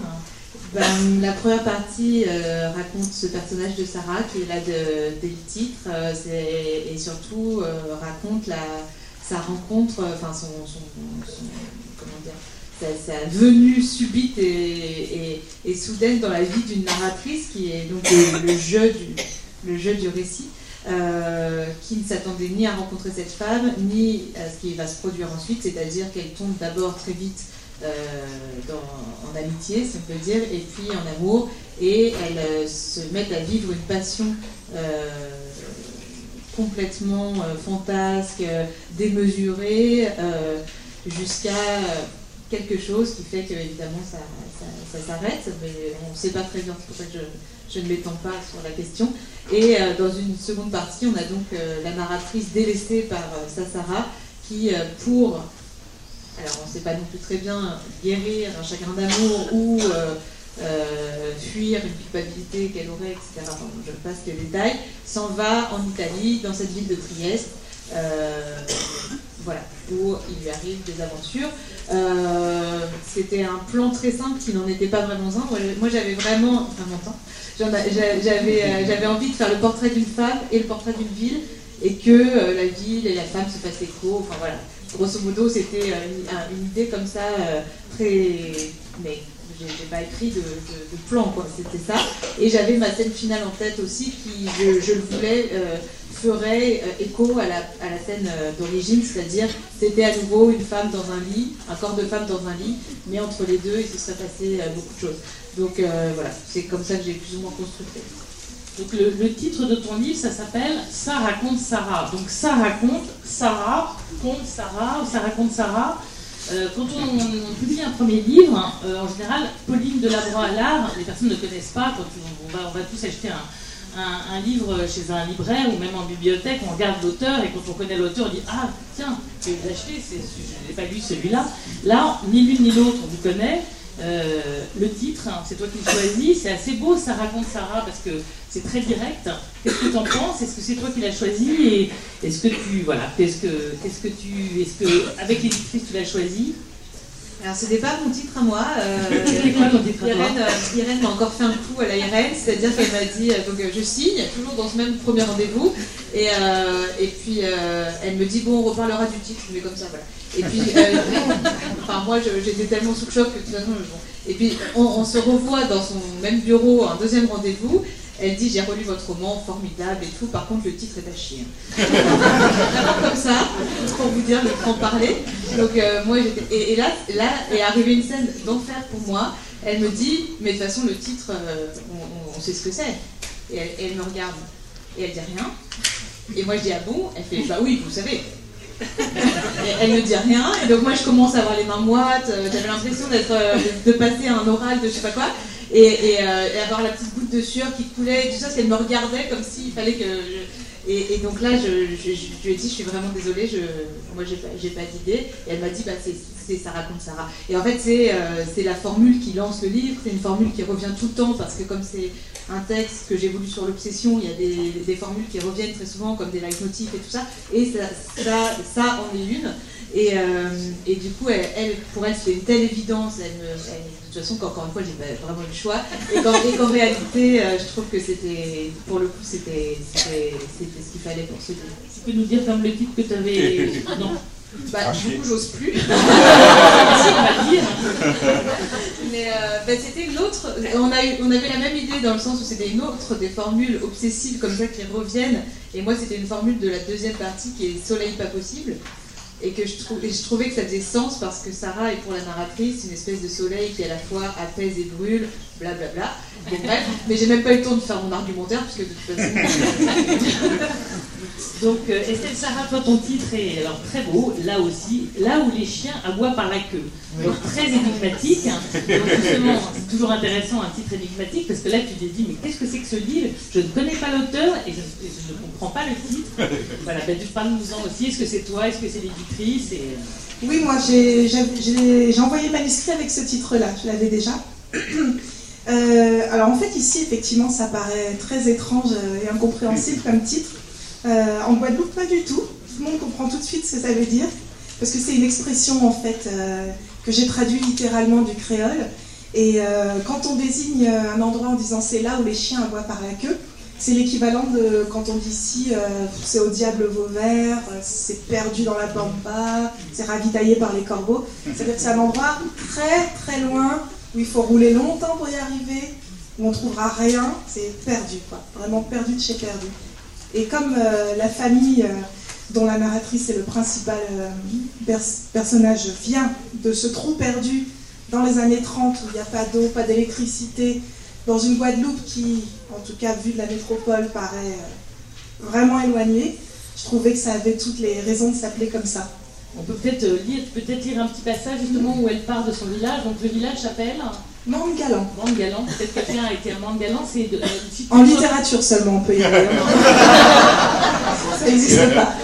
Ben, la première partie euh, raconte ce personnage de Sarah qui est là de, dès le titre euh, et surtout raconte la, sa rencontre, enfin son, comment dire, sa, venue subite et, soudaine dans la vie d'une narratrice qui est donc le, jeu, du, le jeu du récit. Euh, qui ne s'attendait ni à rencontrer cette femme, ni à ce qui va se produire ensuite, c'est-à-dire qu'elle tombe d'abord très vite euh, en amitié, si on peut dire, et puis en amour, et elle euh, se met à vivre une passion complètement fantasque, démesurée, jusqu'à quelque chose qui fait que évidemment ça, s'arrête, mais on ne sait pas très bien, c'est pour ça que je, ne m'étends pas sur la question. Et euh, dans une seconde partie, on a donc euh, la narratrice délaissée par euh, Sassara qui, pour alors on ne sait pas non plus très bien guérir un chagrin d'amour ou fuir une culpabilité qu'elle aurait, etc. Enfin, je passe les détails, s'en va en Italie, dans cette ville de Trieste. voilà, où il lui arrive des aventures. C'était un plan très simple qui n'en était pas vraiment un. Moi, j'avais vraiment, enfin, j'avais envie de faire le portrait d'une femme et le portrait d'une ville et que euh, la ville et la femme se fassent écho. Enfin voilà, grosso modo, c'était euh, une, idée comme ça, euh, très. Mais j'ai pas écrit de, plan, quoi, c'était ça. Et j'avais ma scène finale en tête aussi qui, je, le voulais, ferait écho à la, scène d'origine, c'est-à-dire c'était à nouveau une femme dans un lit, un corps de femme dans un lit, mais entre les deux, il se serait passé beaucoup de choses. Donc voilà, c'est comme ça que j'ai plus ou moins construit. Donc le, titre de ton livre, ça s'appelle Ça raconte Sarah. Donc ça raconte Sarah, compte Sarah, ou ça raconte Sarah. Euh, quand on, publie un premier livre, euh, en général, Pauline de à l'art, les personnes ne connaissent pas, on va tous acheter un, livre chez un libraire ou même en bibliothèque, on regarde l'auteur et quand on connaît l'auteur, on dit Ah, tiens, je vais l'acheter, je n'ai pas lu celui-là. Là, ni l'une ni l'autre, on vous connaît. Euh, le titre, hein, c'est toi qui le choisis, c'est assez beau, ça raconte Sarah parce que c'est très direct. Qu'est-ce que tu en penses? Est-ce que c'est toi qui l'as choisi? Et est-ce que tu voilà, qu'est-ce que que tu est-ce que avec l'éditrice tu l'as choisi? Alors c'était pas mon titre à moi. Euh, Irène, euh, Irène m'a encore fait un coup à la IRN, c'est-à-dire qu'elle m'a dit donc je signe toujours dans ce même premier rendez-vous et, et puis elle me dit bon on reparlera du titre mais comme ça voilà. Et puis, euh, enfin, moi, j'étais tellement sous le choc que de toute façon, Et puis, on, se revoit dans son même bureau, un deuxième rendez-vous. Elle dit J'ai relu votre roman, formidable et tout. Par contre, le titre est à chier. Vraiment comme ça, pour vous dire, le en parler. Donc, euh, moi, et, et, là, là est arrivée une scène d'enfer pour moi. Elle me dit Mais de toute façon, le titre, euh, on, sait ce que c'est. Et elle, elle me regarde. Et elle dit rien. Et moi, je dis Ah bon? Elle fait Bah oui, vous savez elle ne dit rien, et donc moi je commence à avoir les mains moites, euh, j'avais l'impression d'être, de passer un oral de je sais pas quoi, et, euh, et, avoir la petite goutte de sueur qui coulait, et tout ça, qu'elle me regardait comme s'il fallait que. Et, donc là, je, lui ai dit, je suis vraiment désolée, je, moi j'ai pas, pas d'idée, et elle m'a dit, bah, c'est, c'est ça raconte Sarah. Et en fait, c'est, c'est la formule qui lance le livre, c'est une formule qui revient tout le temps, parce que comme c'est un texte que j'ai voulu sur l'obsession, il y a des, formules qui reviennent très souvent comme des leitmotifs et tout ça, et ça, ça, en est une. Et, euh, et du coup, elle, pour elle, c'était une telle évidence. Elle, de toute façon, encore une fois, j'ai pas vraiment le choix. Et qu'en, réalité, euh, je trouve que c'était, pour le coup, c'était, c'était, ce qu'il fallait pour ce livre. Tu peux nous dire comme le titre que tu avais. non. Bah, du coup, j'ose plus. Mais euh, bah, c'était l'autre. On, a on avait la même idée dans le sens où c'était une autre des formules obsessives comme ça qui reviennent. Et moi, c'était une formule de la deuxième partie qui est Soleil pas possible. Et que je, je trouvais que ça faisait sens parce que Sarah est pour la narratrice une espèce de soleil qui à la fois apaise et brûle, blablabla. Bla, bla. bref, mais j'ai même pas eu le temps de faire mon argumentaire puisque de toute façon. Donc euh, Estelle Sarah, toi ton titre est alors très beau, là aussi, là où les chiens aboient par la queue. Très énigmatique. Donc justement, c'est toujours intéressant un titre énigmatique parce que là tu t'es dit mais qu'est-ce que c'est que ce livre? Je ne connais pas l'auteur et je, ne comprends pas le titre. Voilà, ben, parle-nous-en aussi. Est-ce que c'est toi? Est-ce que c'est l'éditrice? Et... Oui, moi j'ai envoyé le manuscrit avec ce titre-là, je l'avais déjà. Euh, alors en fait ici effectivement ça paraît très étrange et incompréhensible comme titre. Euh, en Guadeloupe, pas du tout. Tout le monde comprend tout de suite ce que ça veut dire, parce que c'est une expression en fait euh, que j'ai traduit littéralement du créole. Et euh, quand on désigne un endroit en disant c'est là où les chiens aboient par la queue, c'est l'équivalent de quand on dit ici c'est au diable Vauvert, c'est perdu dans la pampa, c'est ravitaillé par les corbeaux. C'est-à-dire que c'est un endroit très très loin où il faut rouler longtemps pour y arriver, où on trouvera rien, c'est perdu quoi, vraiment perdu de chez perdu. Et comme euh, la famille euh, dont la narratrice est le principal euh, personnage vient de ce trou perdu dans les années 30 où il n'y a pas d'eau, pas d'électricité, dans une Guadeloupe qui, en tout cas vu de la métropole, paraît vraiment éloignée, je trouvais que ça avait toutes les raisons de s'appeler comme ça. On peut peut-être lire, peut-être lire un petit passage justement où elle part de son village. Donc le village s'appelle Mande Galant. Mande Galant, peut-être quelqu'un a été un Mande Galant, c'est de, En littérature seulement, on peut y aller. ça n'existe pas.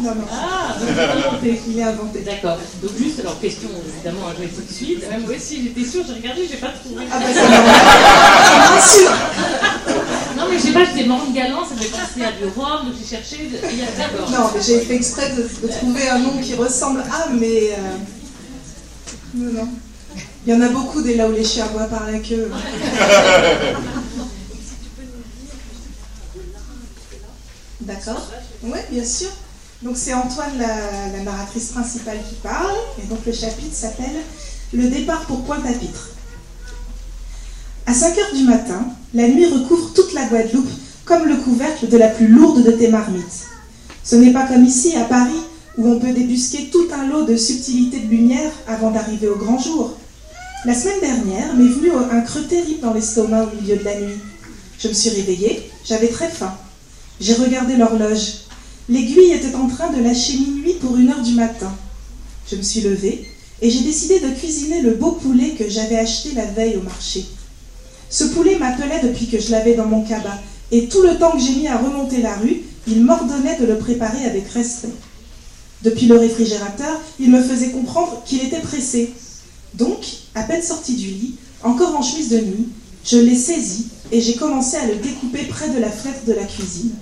non, non. Ah, donc inventé. Il est inventé. D'accord. Donc juste, alors question évidemment à jouer tout de suite. Même moi aussi, j'étais sûre, j'ai regardé, j'ai pas trouvé. Ah bah c'est normal. sûr. Je sais pas, j'étais morne galant, ça fait penser à du rhum, donc j'ai cherché. Il y a. Non, j'ai fait exprès de, de, trouver un nom qui ressemble à, mais. Euh... Non, non. Il y en a beaucoup des là où les chiens boivent par la queue. D'accord Oui, bien sûr. Donc c'est Antoine, la, narratrice principale, qui parle. Et donc le chapitre s'appelle Le départ pour Pointe-à-Pitre. À 5 heures du matin, la nuit recouvre toute la Guadeloupe comme le couvercle de la plus lourde de tes marmites. Ce n'est pas comme ici, à Paris, où on peut débusquer tout un lot de subtilités de lumière avant d'arriver au grand jour. La semaine dernière m'est venu un creux terrible dans l'estomac au milieu de la nuit. Je me suis réveillée, j'avais très faim. J'ai regardé l'horloge. L'aiguille était en train de lâcher minuit pour une heure du matin. Je me suis levée et j'ai décidé de cuisiner le beau poulet que j'avais acheté la veille au marché. Ce poulet m'appelait depuis que je l'avais dans mon cabas, et tout le temps que j'ai mis à remonter la rue, il m'ordonnait de le préparer avec respect. Depuis le réfrigérateur, il me faisait comprendre qu'il était pressé. Donc, à peine sorti du lit, encore en chemise de nuit, je l'ai saisi et j'ai commencé à le découper près de la fenêtre de la cuisine.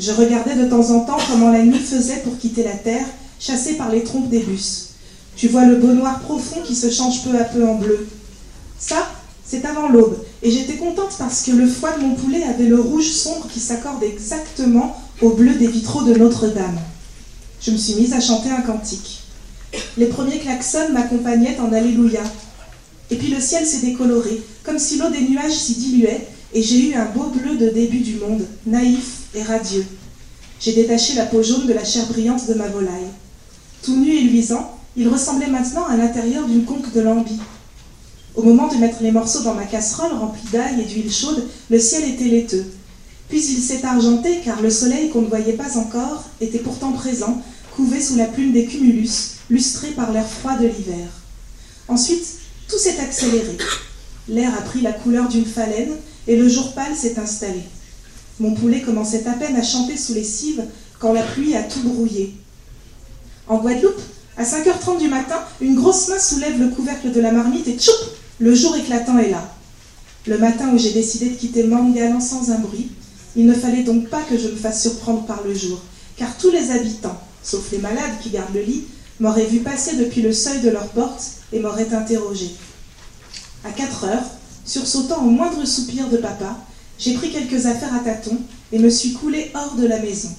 Je regardais de temps en temps comment la nuit faisait pour quitter la terre, chassée par les trompes des bus. Tu vois le beau noir profond qui se change peu à peu en bleu. Ça, c'est avant l'aube, et j'étais contente parce que le foie de mon poulet avait le rouge sombre qui s'accorde exactement au bleu des vitraux de Notre-Dame. Je me suis mise à chanter un cantique. Les premiers klaxons m'accompagnaient en Alléluia. Et puis le ciel s'est décoloré, comme si l'eau des nuages s'y diluait, et j'ai eu un beau bleu de début du monde, naïf et radieux. J'ai détaché la peau jaune de la chair brillante de ma volaille. Tout nu et luisant, il ressemblait maintenant à l'intérieur d'une conque de lambi. Au moment de mettre les morceaux dans ma casserole remplie d'ail et d'huile chaude, le ciel était laiteux. Puis il s'est argenté car le soleil qu'on ne voyait pas encore était pourtant présent, couvé sous la plume des cumulus, lustré par l'air froid de l'hiver. Ensuite, tout s'est accéléré. L'air a pris la couleur d'une phalène et le jour pâle s'est installé. Mon poulet commençait à peine à chanter sous les cives quand la pluie a tout brouillé. En Guadeloupe, à 5h30 du matin, une grosse main soulève le couvercle de la marmite et tchoup Le jour éclatant est là. Le matin où j'ai décidé de quitter Mangalan sans un bruit, il ne fallait donc pas que je me fasse surprendre par le jour, car tous les habitants, sauf les malades qui gardent le lit, m'auraient vu passer depuis le seuil de leur porte et m'auraient interrogé. À 4 heures, sursautant au moindre soupir de papa, j'ai pris quelques affaires à tâtons et me suis coulé hors de la maison.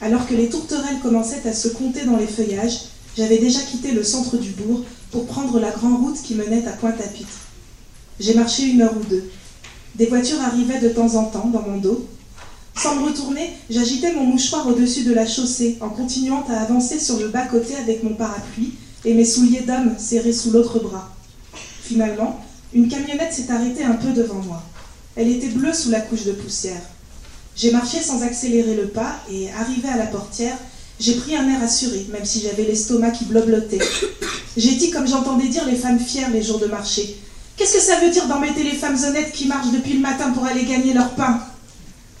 Alors que les tourterelles commençaient à se compter dans les feuillages, j'avais déjà quitté le centre du bourg pour prendre la grande route qui menait à Pointe-à-Pitre. J'ai marché une heure ou deux. Des voitures arrivaient de temps en temps dans mon dos. Sans me retourner, j'agitais mon mouchoir au-dessus de la chaussée en continuant à avancer sur le bas-côté avec mon parapluie et mes souliers d'homme serrés sous l'autre bras. Finalement, une camionnette s'est arrêtée un peu devant moi. Elle était bleue sous la couche de poussière. J'ai marché sans accélérer le pas et, arrivé à la portière, j'ai pris un air assuré, même si j'avais l'estomac qui bloblotait. J'ai dit comme j'entendais dire les femmes fières les jours de marché. Qu'est-ce que ça veut dire d'embêter les femmes honnêtes qui marchent depuis le matin pour aller gagner leur pain?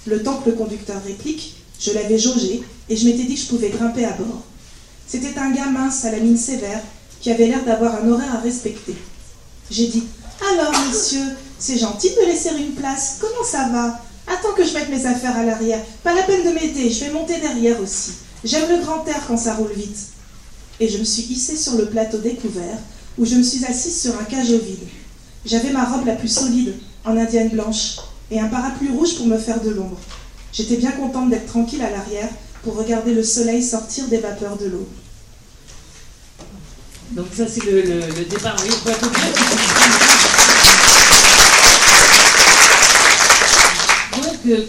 Le temps que le conducteur réplique, je l'avais jaugé et je m'étais dit que je pouvais grimper à bord. C'était un gars mince à la mine sévère qui avait l'air d'avoir un horaire à respecter. J'ai dit Alors, monsieur, c'est gentil de me laisser une place. Comment ça va? Attends que je mette mes affaires à l'arrière. Pas la peine de m'aider, je vais monter derrière aussi. J'aime le grand air quand ça roule vite. Et je me suis hissée sur le plateau découvert, où je me suis assise sur un cajot vide. J'avais ma robe la plus solide, en indienne blanche, et un parapluie rouge pour me faire de l'ombre. J'étais bien contente d'être tranquille à l'arrière pour regarder le soleil sortir des vapeurs de l'eau. Donc ça c'est le, départ. Oui,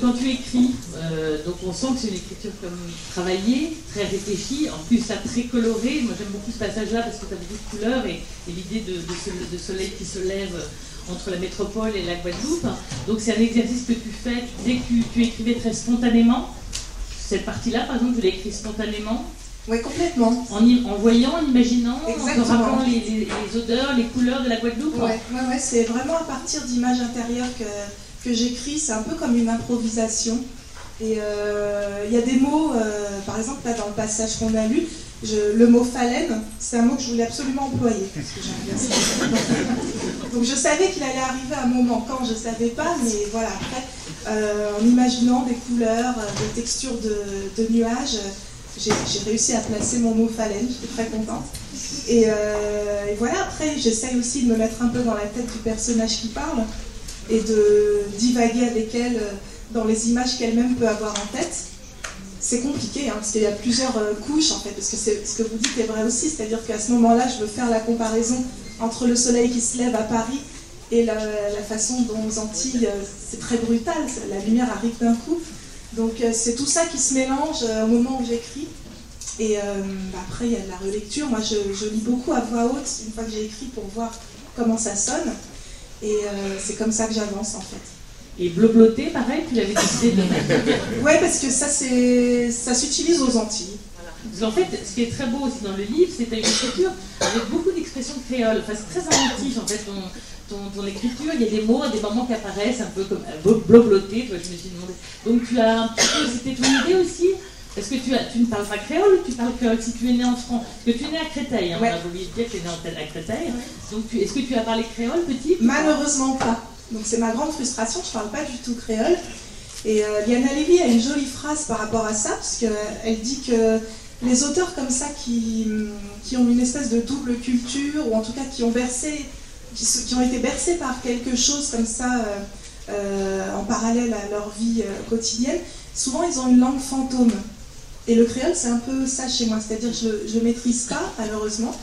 quand tu écris, euh, donc on sent que c'est une écriture comme travaillée, très réfléchie, en plus ça très coloré. Moi j'aime beaucoup ce passage-là parce que tu as beaucoup de couleurs et, l'idée de, de, soleil qui se lève entre la métropole et la Guadeloupe. Donc c'est un exercice que tu fais, dès que tu, écrivais très spontanément. Cette partie-là, par exemple, tu l'as écrit spontanément. Oui, complètement. En, en, voyant, en imaginant, en rappelant les, odeurs, les couleurs de la Guadeloupe. Oui, ouais, ouais, c'est vraiment à partir d'images intérieures que, que j'écris, c'est un peu comme une improvisation. Et euh, il y a des mots, euh, par exemple, là dans le passage qu'on a lu, le mot phalène, c'est un mot que je voulais absolument employer. Parce que Donc je savais qu'il allait arriver à un moment quand je ne savais pas, mais voilà, après, euh, en imaginant des couleurs, des textures de, nuages, j'ai réussi à placer mon mot phalène, j'étais très contente. Et, et voilà, après, j'essaye aussi de me mettre un peu dans la tête du personnage qui parle et de divaguer avec elle dans les images qu'elle-même peut avoir en tête. C'est compliqué, hein, parce qu'il y a plusieurs euh, couches, en fait, parce que ce que vous dites est vrai aussi, c'est-à-dire qu'à ce moment-là, je veux faire la comparaison entre le soleil qui se lève à Paris et la, façon dont aux Antilles, euh, c'est très brutal, la lumière arrive d'un coup. Donc euh, c'est tout ça qui se mélange au moment où j'écris. Et après, il y a de la relecture. Moi, je, lis beaucoup à voix haute une fois que j'ai écrit pour voir comment ça sonne. Et c'est comme ça que j'avance, en fait. Et blobloter, pareil, tu l'avais décidé de Oui, parce que ça, ça s'utilise aux Antilles. En fait, ce qui est très beau aussi dans le livre, c'est une écriture avec beaucoup d'expressions créoles. Enfin, c'est très inventif en fait ton, ton, écriture. Il y a des mots, des moments qui apparaissent un peu comme euh, blobloter, je me suis demandé. Donc tu as un petit peu, c'était ton idée aussi est-ce que tu, as, tu ne parles pas créole ou tu parles créole si tu es né en France Parce que tu es né à Créteil, hein, on a oublié de dire que tu es né à Créteil. Donc est-ce que tu as parlé créole petit Malheureusement pas. Donc c'est ma grande frustration, je ne parle pas du tout créole. Et euh, Liana Levy a une jolie phrase par rapport à ça, parce qu'elle dit que les auteurs comme ça qui, qui, ont une espèce de double culture, ou en tout cas qui ont versé, qui, ont été bercés par quelque chose comme ça euh, euh, en parallèle à leur vie quotidienne, souvent ils ont une langue fantôme. Et le créole, c'est un peu ça chez moi, c'est-à-dire je ne maîtrise pas, malheureusement.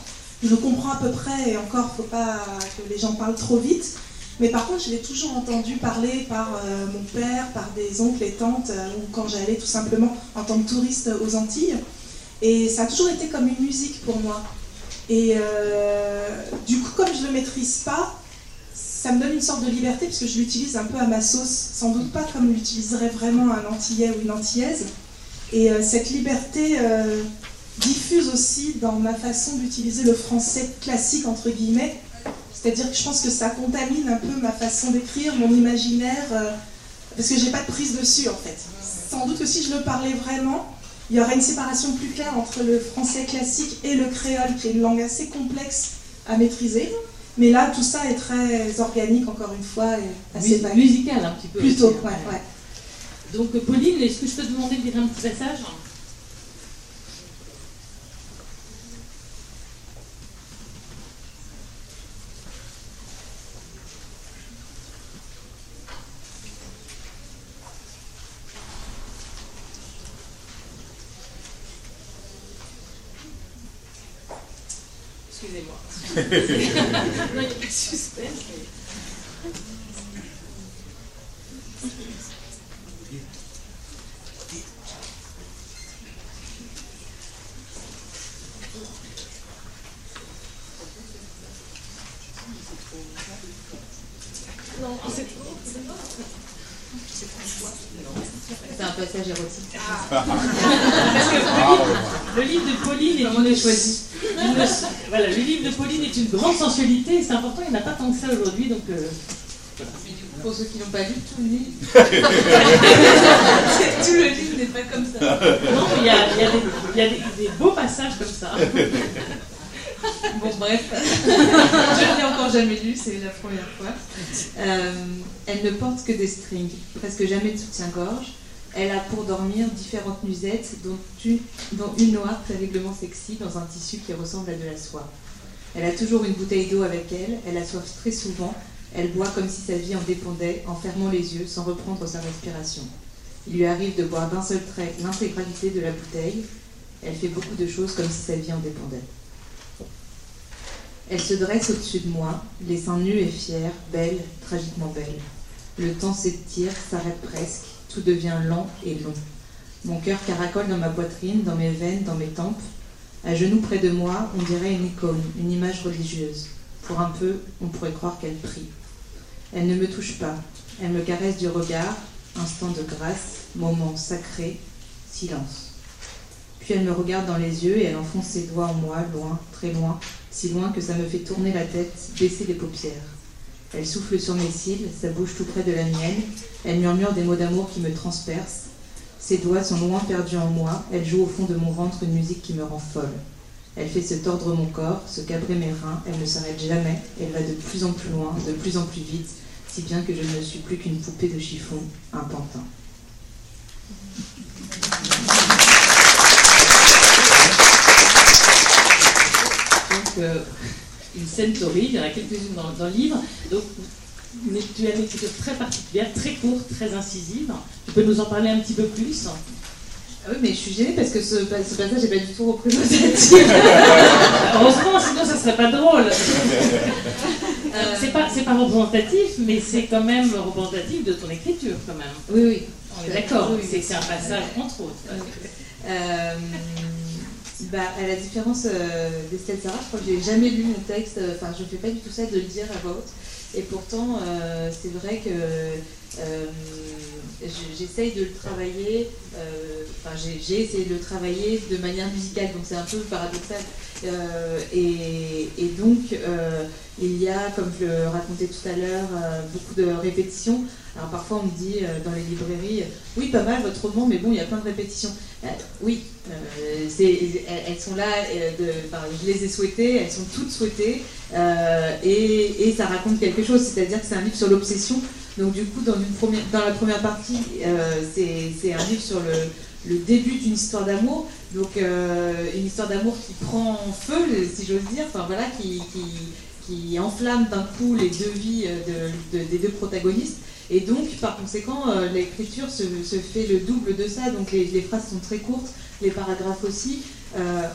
Je comprends à peu près, et encore, faut pas que les gens parlent trop vite, mais par contre, je l'ai toujours entendu parler par euh, mon père, par des oncles et tantes, euh, ou quand j'allais tout simplement en tant que touriste aux Antilles. Et ça a toujours été comme une musique pour moi. Et euh, du coup, comme je ne le maîtrise pas, ça me donne une sorte de liberté puisque je l'utilise un peu à ma sauce, sans doute pas comme l'utiliserait vraiment un Antillais ou une Antillaise. Et cette liberté diffuse aussi dans ma façon d'utiliser le français classique, entre guillemets, c'est-à-dire que je pense que ça contamine un peu ma façon d'écrire, mon imaginaire, euh, parce que j'ai pas de prise dessus en fait. Sans doute que si je le parlais vraiment, il y aurait une séparation plus claire entre le français classique et le créole, qui est une langue assez complexe à maîtriser. Mais là, tout ça est très organique, encore une fois, et assez musical un petit peu. Plutôt, ouais, ouais. Donc, Pauline, est-ce que je peux te demander de dire un petit passage? Non, il n'y a pas de suspense. Non, c'est C'est un passage érotique. Ah. Parce que le livre, de Pauline est une choisi. voilà, le livre de Pauline est une grande sensualité, c'est important, il n'y en a pas tant que ça aujourd'hui, donc. Euh, pour ceux qui n'ont pas lu tout le livre, tout le livre n'est pas comme ça. Non, il y a, il y a, des, il y a des, beaux passages comme ça. Bon, bref, je ne l'ai encore jamais lu, c'est la première fois. Euh, elle ne porte que des strings, presque jamais de soutien-gorge. Elle a pour dormir différentes nuisettes, dont une, dont une noire terriblement sexy dans un tissu qui ressemble à de la soie. Elle a toujours une bouteille d'eau avec elle, elle a soif très souvent, elle boit comme si sa vie en dépendait, en fermant les yeux sans reprendre sa respiration. Il lui arrive de boire d'un seul trait l'intégralité de la bouteille. Elle fait beaucoup de choses comme si sa vie en dépendait. Elle se dresse au-dessus de moi, les seins nus et fiers, belle, tragiquement belle. Le temps s'étire, s'arrête presque, tout devient lent et long. Mon cœur caracole dans ma poitrine, dans mes veines, dans mes tempes. À genoux près de moi, on dirait une icône, une image religieuse. Pour un peu, on pourrait croire qu'elle prie. Elle ne me touche pas. Elle me caresse du regard, instant de grâce, moment sacré, silence. Puis elle me regarde dans les yeux et elle enfonce ses doigts en moi, loin, très loin, si loin que ça me fait tourner la tête, baisser les paupières. Elle souffle sur mes cils, sa bouche tout près de la mienne. Elle murmure des mots d'amour qui me transpercent. Ses doigts sont loin perdus en moi, elle joue au fond de mon ventre une musique qui me rend folle. Elle fait se tordre mon corps, se cabrer mes reins, elle ne s'arrête jamais, elle va de plus en plus loin, de plus en plus vite, si bien que je ne suis plus qu'une poupée de chiffon, un pantin. Donc, euh, une scène torride, il y en a quelques-unes dans, le livre. Donc, tu as une écriture très particulière, très courte, très incisive. Tu peux nous en parler un petit peu plus? Ah oui, mais je suis gênée parce que ce, ce passage n'est pas du tout représentatif. Heureusement, sinon ça serait pas drôle. Euh, c'est pas, pas représentatif, mais c'est quand même représentatif de ton écriture, quand même. Oui, oui. On est d'accord, c'est c'est un passage, entre autres. Euh, bah, à la différence euh, d'Estelle Sarah, je crois que j'ai jamais lu mon texte, enfin, je ne fais pas du tout ça de le dire à voix haute. Et pourtant, c'est vrai que j'essaye de le travailler, euh, enfin j'ai essayé de le travailler de manière musicale, donc c'est un peu paradoxal. Euh, et, donc euh, il y a, comme je le racontais tout à l'heure, beaucoup de répétitions. Alors parfois on me dit dans les librairies, oui pas mal votre roman, mais bon il y a plein de répétitions. oui, elles, sont là, je les ai souhaitées, elles sont toutes souhaitées, et, ça raconte quelque chose, c'est-à-dire que c'est un livre sur l'obsession. Donc du coup, dans, la première partie, euh, c'est un livre sur le, début d'une histoire d'amour. Donc euh, une histoire d'amour qui prend feu, si j'ose dire, enfin voilà, qui, enflamme d'un coup les deux vies euh, de, des deux protagonistes. Et donc, par conséquent, l'écriture se, fait le double de ça. Donc les, phrases sont très courtes, les paragraphes aussi.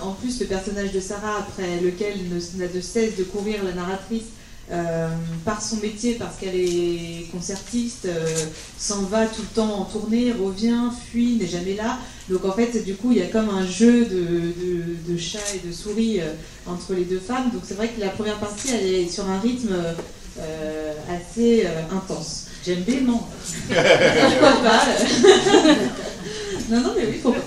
en plus, le personnage de Sarah, après lequel n'a de cesse de courir la narratrice, euh, par son métier, parce qu'elle est concertiste, euh, s'en va tout le temps en tournée, revient, fuit, n'est jamais là. Donc en fait, du coup, il y a comme un jeu de, de, chat et de souris euh, entre les deux femmes. Donc c'est vrai que la première partie, elle est sur un rythme assez intense. J'aime bien, non Pourquoi pas? Non, non, mais oui, pourquoi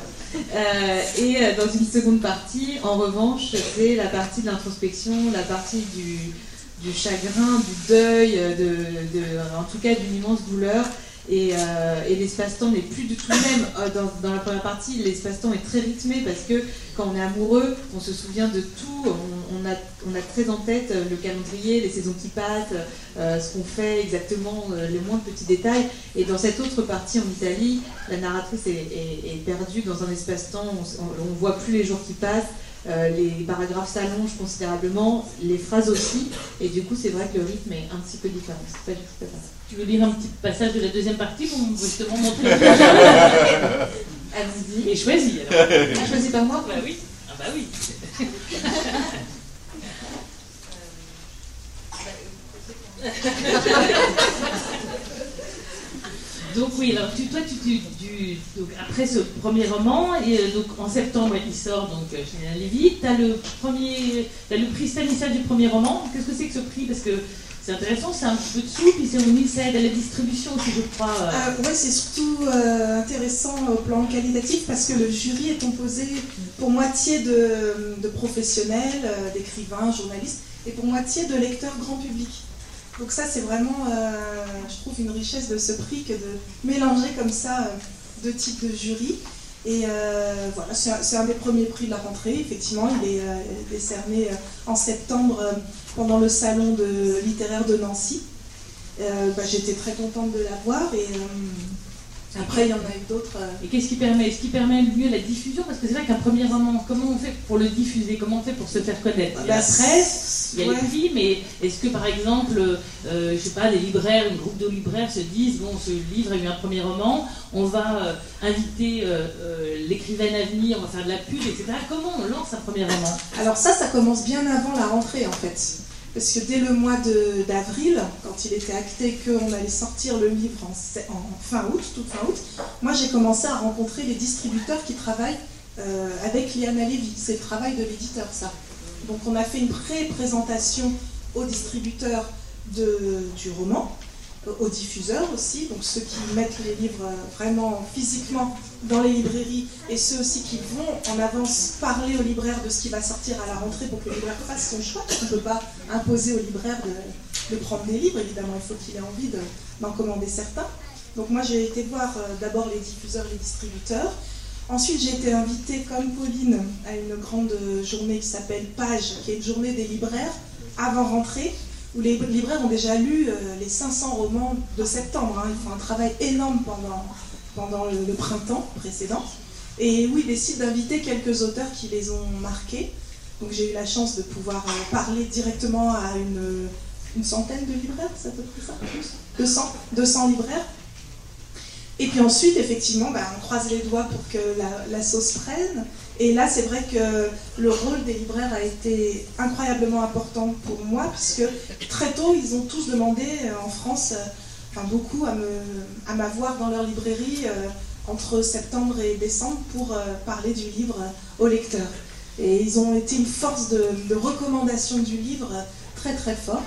et dans une seconde partie, en revanche, c'est la partie de l'introspection, la partie du, du chagrin, du deuil, euh, de, en tout cas d'une immense douleur. Euh, et, l'espace-temps n'est plus du tout le même. Euh, dans, la première partie, l'espace-temps est très rythmé parce que quand on est amoureux, on se souvient de tout, on, a, très en tête le calendrier, les saisons qui passent, ce qu'on fait exactement, les moindres petits détails. Et dans cette autre partie en Italie, la narratrice est, perdue dans un espace-temps, on ne voit plus les jours qui passent, euh, les paragraphes s'allongent considérablement, les phrases aussi, et du coup c'est vrai que le rythme est un petit peu différent. Pas du tout Tu veux lire un petit passage de la deuxième partie pour justement montrer le Allons-y. Et choisis alors. Ah, choisi par moi Bah oui. Ah bah oui. Donc oui, alors tu, toi, tu, donc, après ce premier roman, et, euh, donc en septembre il sort donc euh, chez Lévy, tu as le premier, as le prix Stanislas du premier roman. Qu'est-ce que c'est que ce prix? Parce que c'est intéressant, c'est un petit peu de sous, puis c'est remis, aide à la distribution aussi, je crois. Euh. oui, c'est surtout intéressant au plan qualitatif parce que le jury est composé pour moitié de, professionnels, d'écrivains, journalistes, et pour moitié de lecteurs grand public. Donc ça, c'est vraiment, euh, je trouve, une richesse de ce prix que de mélanger comme ça euh, deux types de jury. Et euh, voilà, c'est un, des premiers prix de la rentrée, effectivement. Il est décerné en septembre pendant le salon littéraire de Nancy. Bah, j'étais très contente de l'avoir après, il y en a eu d'autres. Euh, et qu'est-ce qui permet Est-ce qui permet mieux la diffusion? Parce que c'est vrai qu'un premier roman, comment on fait pour le diffuser? Comment on fait pour se faire connaître? Il y a la presse, il y a les prix, mais est-ce que par exemple, euh, je sais pas, des libraires, un groupe de libraires se disent bon, ce livre a eu un premier roman, on va euh, inviter l'écrivaine à venir, on va faire de la pub, etc. Comment on lance un premier roman? Alors ça, ça commence bien avant la rentrée en fait parce que dès le mois d'avril, quand il était acté qu'on allait sortir le livre en, fin août, toute fin août, moi j'ai commencé à rencontrer les distributeurs qui travaillent euh, avec Liana Levy. C'est le travail de l'éditeur, ça. Donc on a fait une pré-présentation aux distributeurs du roman aux diffuseurs aussi, donc ceux qui mettent les livres vraiment physiquement dans les librairies et ceux aussi qui vont en avance parler aux libraires de ce qui va sortir à la rentrée pour que le libraire fasse son choix. On ne peut pas imposer au libraire de, prendre des livres, évidemment, il faut qu'il ait envie d'en commander certains. Donc moi j'ai été voir d'abord les diffuseurs, les distributeurs. Ensuite j'ai été invitée comme Pauline à une grande journée qui s'appelle Page, qui est une journée des libraires avant rentrée, où les libraires ont déjà lu les 500 romans de septembre. Hein. Ils font un travail énorme pendant, pendant le, printemps précédent. Et oui, ils décident d'inviter quelques auteurs qui les ont marqués. Donc j'ai eu la chance de pouvoir euh, parler directement à une, une centaine de libraires, ça peut être ça 200, 200 libraires. Et puis ensuite, effectivement, bah, on croise les doigts pour que la, sauce prenne. Et là, c'est vrai que le rôle des libraires a été incroyablement important pour moi, puisque très tôt, ils ont tous demandé euh, en France, euh, beaucoup, à m'avoir dans leur librairie entre septembre et décembre pour parler du livre aux lecteurs. Et ils ont été une force de, recommandation du livre très très forte.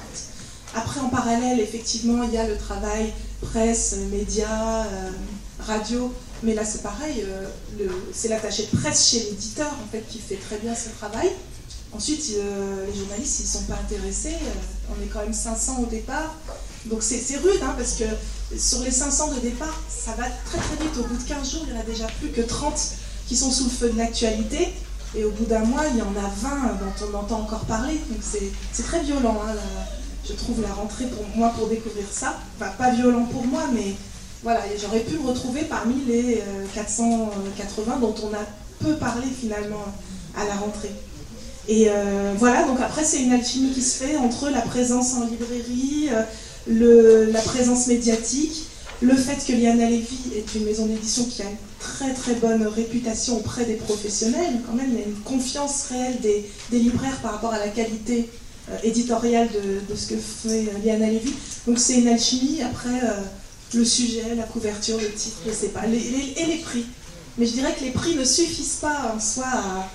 Après, en parallèle, effectivement, il y a le travail presse, médias, euh, radio. Mais là, c'est pareil, euh, c'est l'attaché de presse chez l'éditeur en fait qui fait très bien ce travail. Ensuite, euh, les journalistes, ils ne sont pas intéressés. on est quand même 500 au départ. Donc c'est rude, hein, parce que sur les 500 de départ, ça va très très vite. Au bout de 15 jours, il n'y en a déjà plus que 30 qui sont sous le feu de l'actualité. Et au bout d'un mois, il y en a 20 dont on entend encore parler. Donc c'est très violent, hein, je trouve, la rentrée pour moi pour découvrir ça. Enfin, pas violent pour moi, mais voilà, j'aurais pu me retrouver parmi les 480 euh, dont on a peu parlé finalement à la rentrée. Et euh, voilà, donc après, c'est une alchimie qui se fait entre la présence en librairie, euh, la présence médiatique, le fait que Liana Levy est une maison d'édition qui a une très très bonne réputation auprès des professionnels, quand même, il y a une confiance réelle des, libraires par rapport à la qualité euh, éditoriale de, ce que fait euh, Liana Levy. Donc c'est une alchimie. Après, euh, le sujet, la couverture, le titre, je sais pas, et les prix. Mais je dirais que les prix ne suffisent pas en soi à,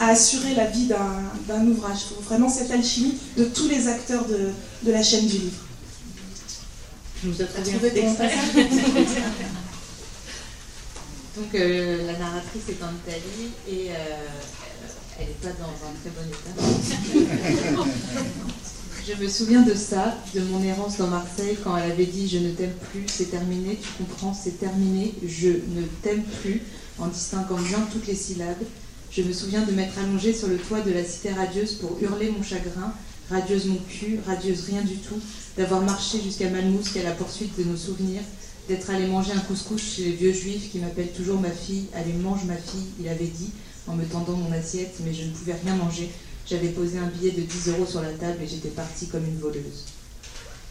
assurer la vie d'un ouvrage. Il faut vraiment cette alchimie de tous les acteurs de la chaîne du livre. Je vous ai trouvé Donc euh, la narratrice est en Italie et euh, elle n'est pas dans un très bon état. je me souviens de ça, de mon errance dans Marseille quand elle avait dit Je ne t'aime plus, c'est terminé, tu comprends, c'est terminé, je ne t'aime plus, en distinguant bien toutes les syllabes. Je me souviens de m'être allongée sur le toit de la cité radieuse pour hurler mon chagrin, radieuse mon cul, radieuse rien du tout, d'avoir marché jusqu'à Malmousse à la poursuite de nos souvenirs, d'être allé manger un couscous chez les vieux juifs qui m'appellent toujours ma fille. Allez, mange ma fille, il avait dit en me tendant mon assiette, mais je ne pouvais rien manger. J'avais posé un billet de 10 euros sur la table et j'étais partie comme une voleuse.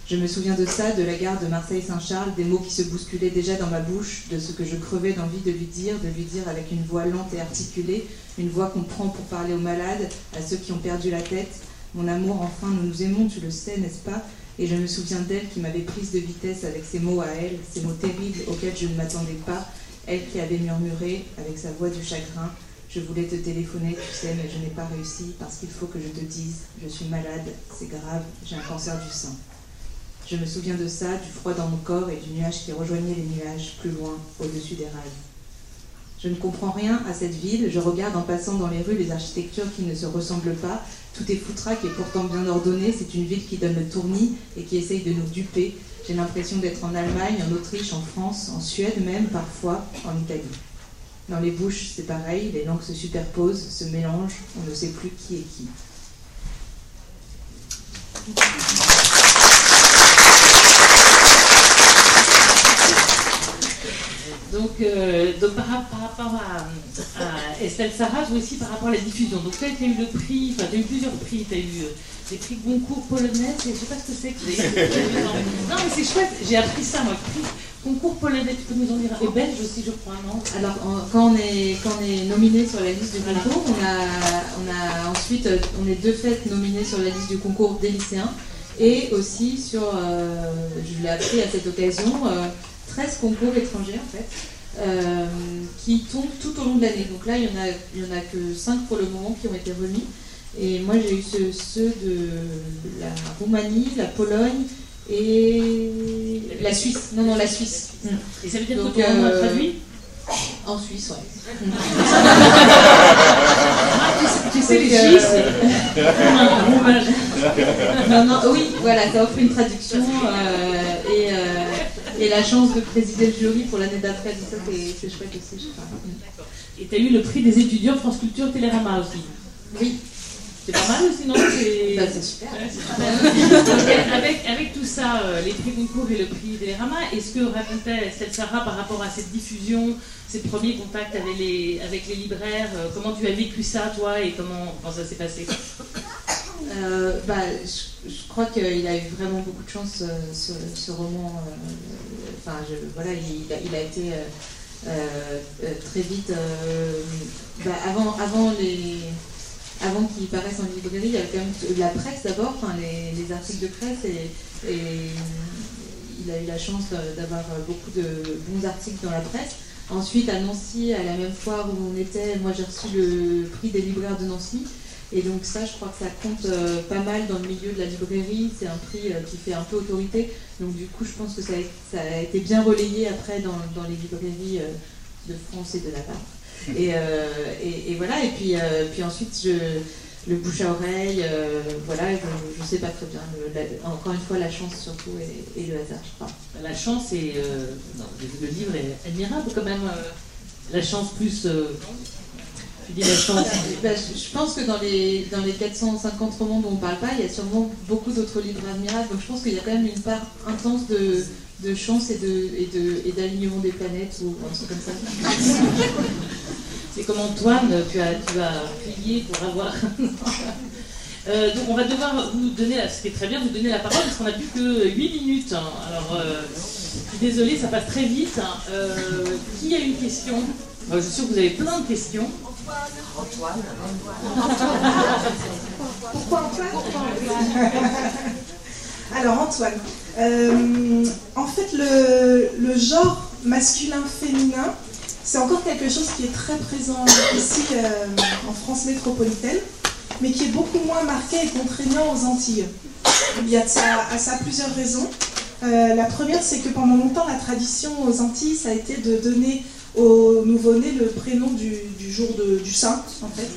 Je me souviens de ça, de la gare de Marseille-Saint-Charles, des mots qui se bousculaient déjà dans ma bouche, de ce que je crevais d'envie de lui dire, de lui dire avec une voix lente et articulée, une voix qu'on prend pour parler aux malades, à ceux qui ont perdu la tête. Mon amour, enfin, nous nous aimons, tu le sais, n'est-ce pas? Et je me souviens d'elle qui m'avait prise de vitesse avec ces mots à elle, ces mots terribles auxquels je ne m'attendais pas, elle qui avait murmuré avec sa voix du chagrin Je voulais te téléphoner, tu sais, mais je n'ai pas réussi parce qu'il faut que je te dise Je suis malade, c'est grave, j'ai un cancer du sein. Je me souviens de ça, du froid dans mon corps et du nuage qui rejoignait les nuages plus loin, au-dessus des rails. Je ne comprends rien à cette ville, je regarde en passant dans les rues les architectures qui ne se ressemblent pas, tout est foutraque et pourtant bien ordonné. C'est une ville qui donne le tournis et qui essaye de nous duper. J'ai l'impression d'être en Allemagne, en Autriche, en France, en Suède même, parfois en Italie. Dans les bouches, c'est pareil, les langues se superposent, se mélangent, on ne sait plus qui est qui. Donc, euh, donc par, rapport à, Estelle Sarah, mais aussi par rapport à la diffusion. Donc toi, tu as eu le prix, enfin tu as eu plusieurs prix, tu as eu euh, des prix Goncourt polonais, et je sais pas ce que c'est que Non mais c'est chouette, j'ai appris ça moi, prix concours polonais, tu peux nous en dire Et belge aussi je crois, non? Alors quand, on est, quand on est nominé sur la liste du concours, on a, on a ensuite, euh, on est de fait nominé sur la liste du concours des lycéens, et aussi sur, je l'ai appris à cette occasion, 13 concours étrangers en fait, euh, qui tombent tout au long de l'année. Donc là, il n'y en, a, il y en a que 5 pour le moment qui ont été remis. Et moi, j'ai eu ceux, de la Roumanie, la Pologne et la Suisse. Non, non, la Suisse. Et ça veut dire Donc, que euh, traduit? En Suisse, ouais. tu sais, les Suisses? non, non, oui, voilà, ça offre une traduction. Euh, et la chance de présider le jury pour l'année d'après, ça c'est chouette aussi, je crois. Et tu as eu le prix des étudiants France Culture Télérama aussi. Oui. C'est pas mal aussi, non? Bah, C'est super. avec, avec tout ça, euh, les prix concours et le prix Télérama, est-ce que racontait Estelle Sarah par rapport à cette diffusion, ces premiers contacts avec les, avec les libraires euh, Comment tu as vécu ça, toi, et comment, comment ça s'est passé? Euh, bah, je, crois qu'il a eu vraiment beaucoup de chance, ce, roman. enfin, voilà, il, il, a, été très vite. Bah, avant, avant les avant qu'il paraisse en librairie, il y avait quand même la presse d'abord, enfin, les, articles de presse, et, il a eu la chance d'avoir beaucoup de bons articles dans la presse. Ensuite, à Nancy, à la même foire où on était, moi j'ai reçu le prix des libraires de Nancy. Et donc ça, je crois que ça compte euh, pas mal dans le milieu de la librairie. C'est un prix euh, qui fait un peu autorité. Donc du coup, je pense que ça a, été bien relayé après dans, les librairies euh, de France et de Navarre. Euh, et, et, voilà, et puis, puis ensuite, je, le bouche à oreille, voilà, je ne sais pas très bien. encore une fois, la chance surtout et, le hasard, je crois. La chance et le livre est admirable quand même. la chance plus. Tu dis la chance. Bah, je pense que dans les, dans les 450 romans dont on ne parle pas, il y a sûrement beaucoup d'autres livres admirables. Donc je pense qu'il y a quand même une part intense de, de chance et d'alignement de, et de, des planètes ou un truc comme ça. C'est comme Antoine, tu as, tu as plié pour avoir. Euh, donc on va devoir vous donner, ce qui est très bien, vous donner la parole parce qu'on n'a plus que 8 minutes. Hein. Alors euh, je suis désolée, ça passe très vite. Hein. Euh, qui a une question? Je suis sûre que vous avez plein de questions. Antoine. Pourquoi Antoine Alors Antoine, en fait le, le genre masculin-féminin, c'est encore quelque chose qui est très présent ici euh, en France métropolitaine, mais qui est beaucoup moins marqué et contraignant aux Antilles. Il y a à ça plusieurs raisons. Euh, la première, c'est que pendant longtemps, la tradition aux Antilles, ça a été de donner au nouveau-né le prénom du, jour du saint, en fait,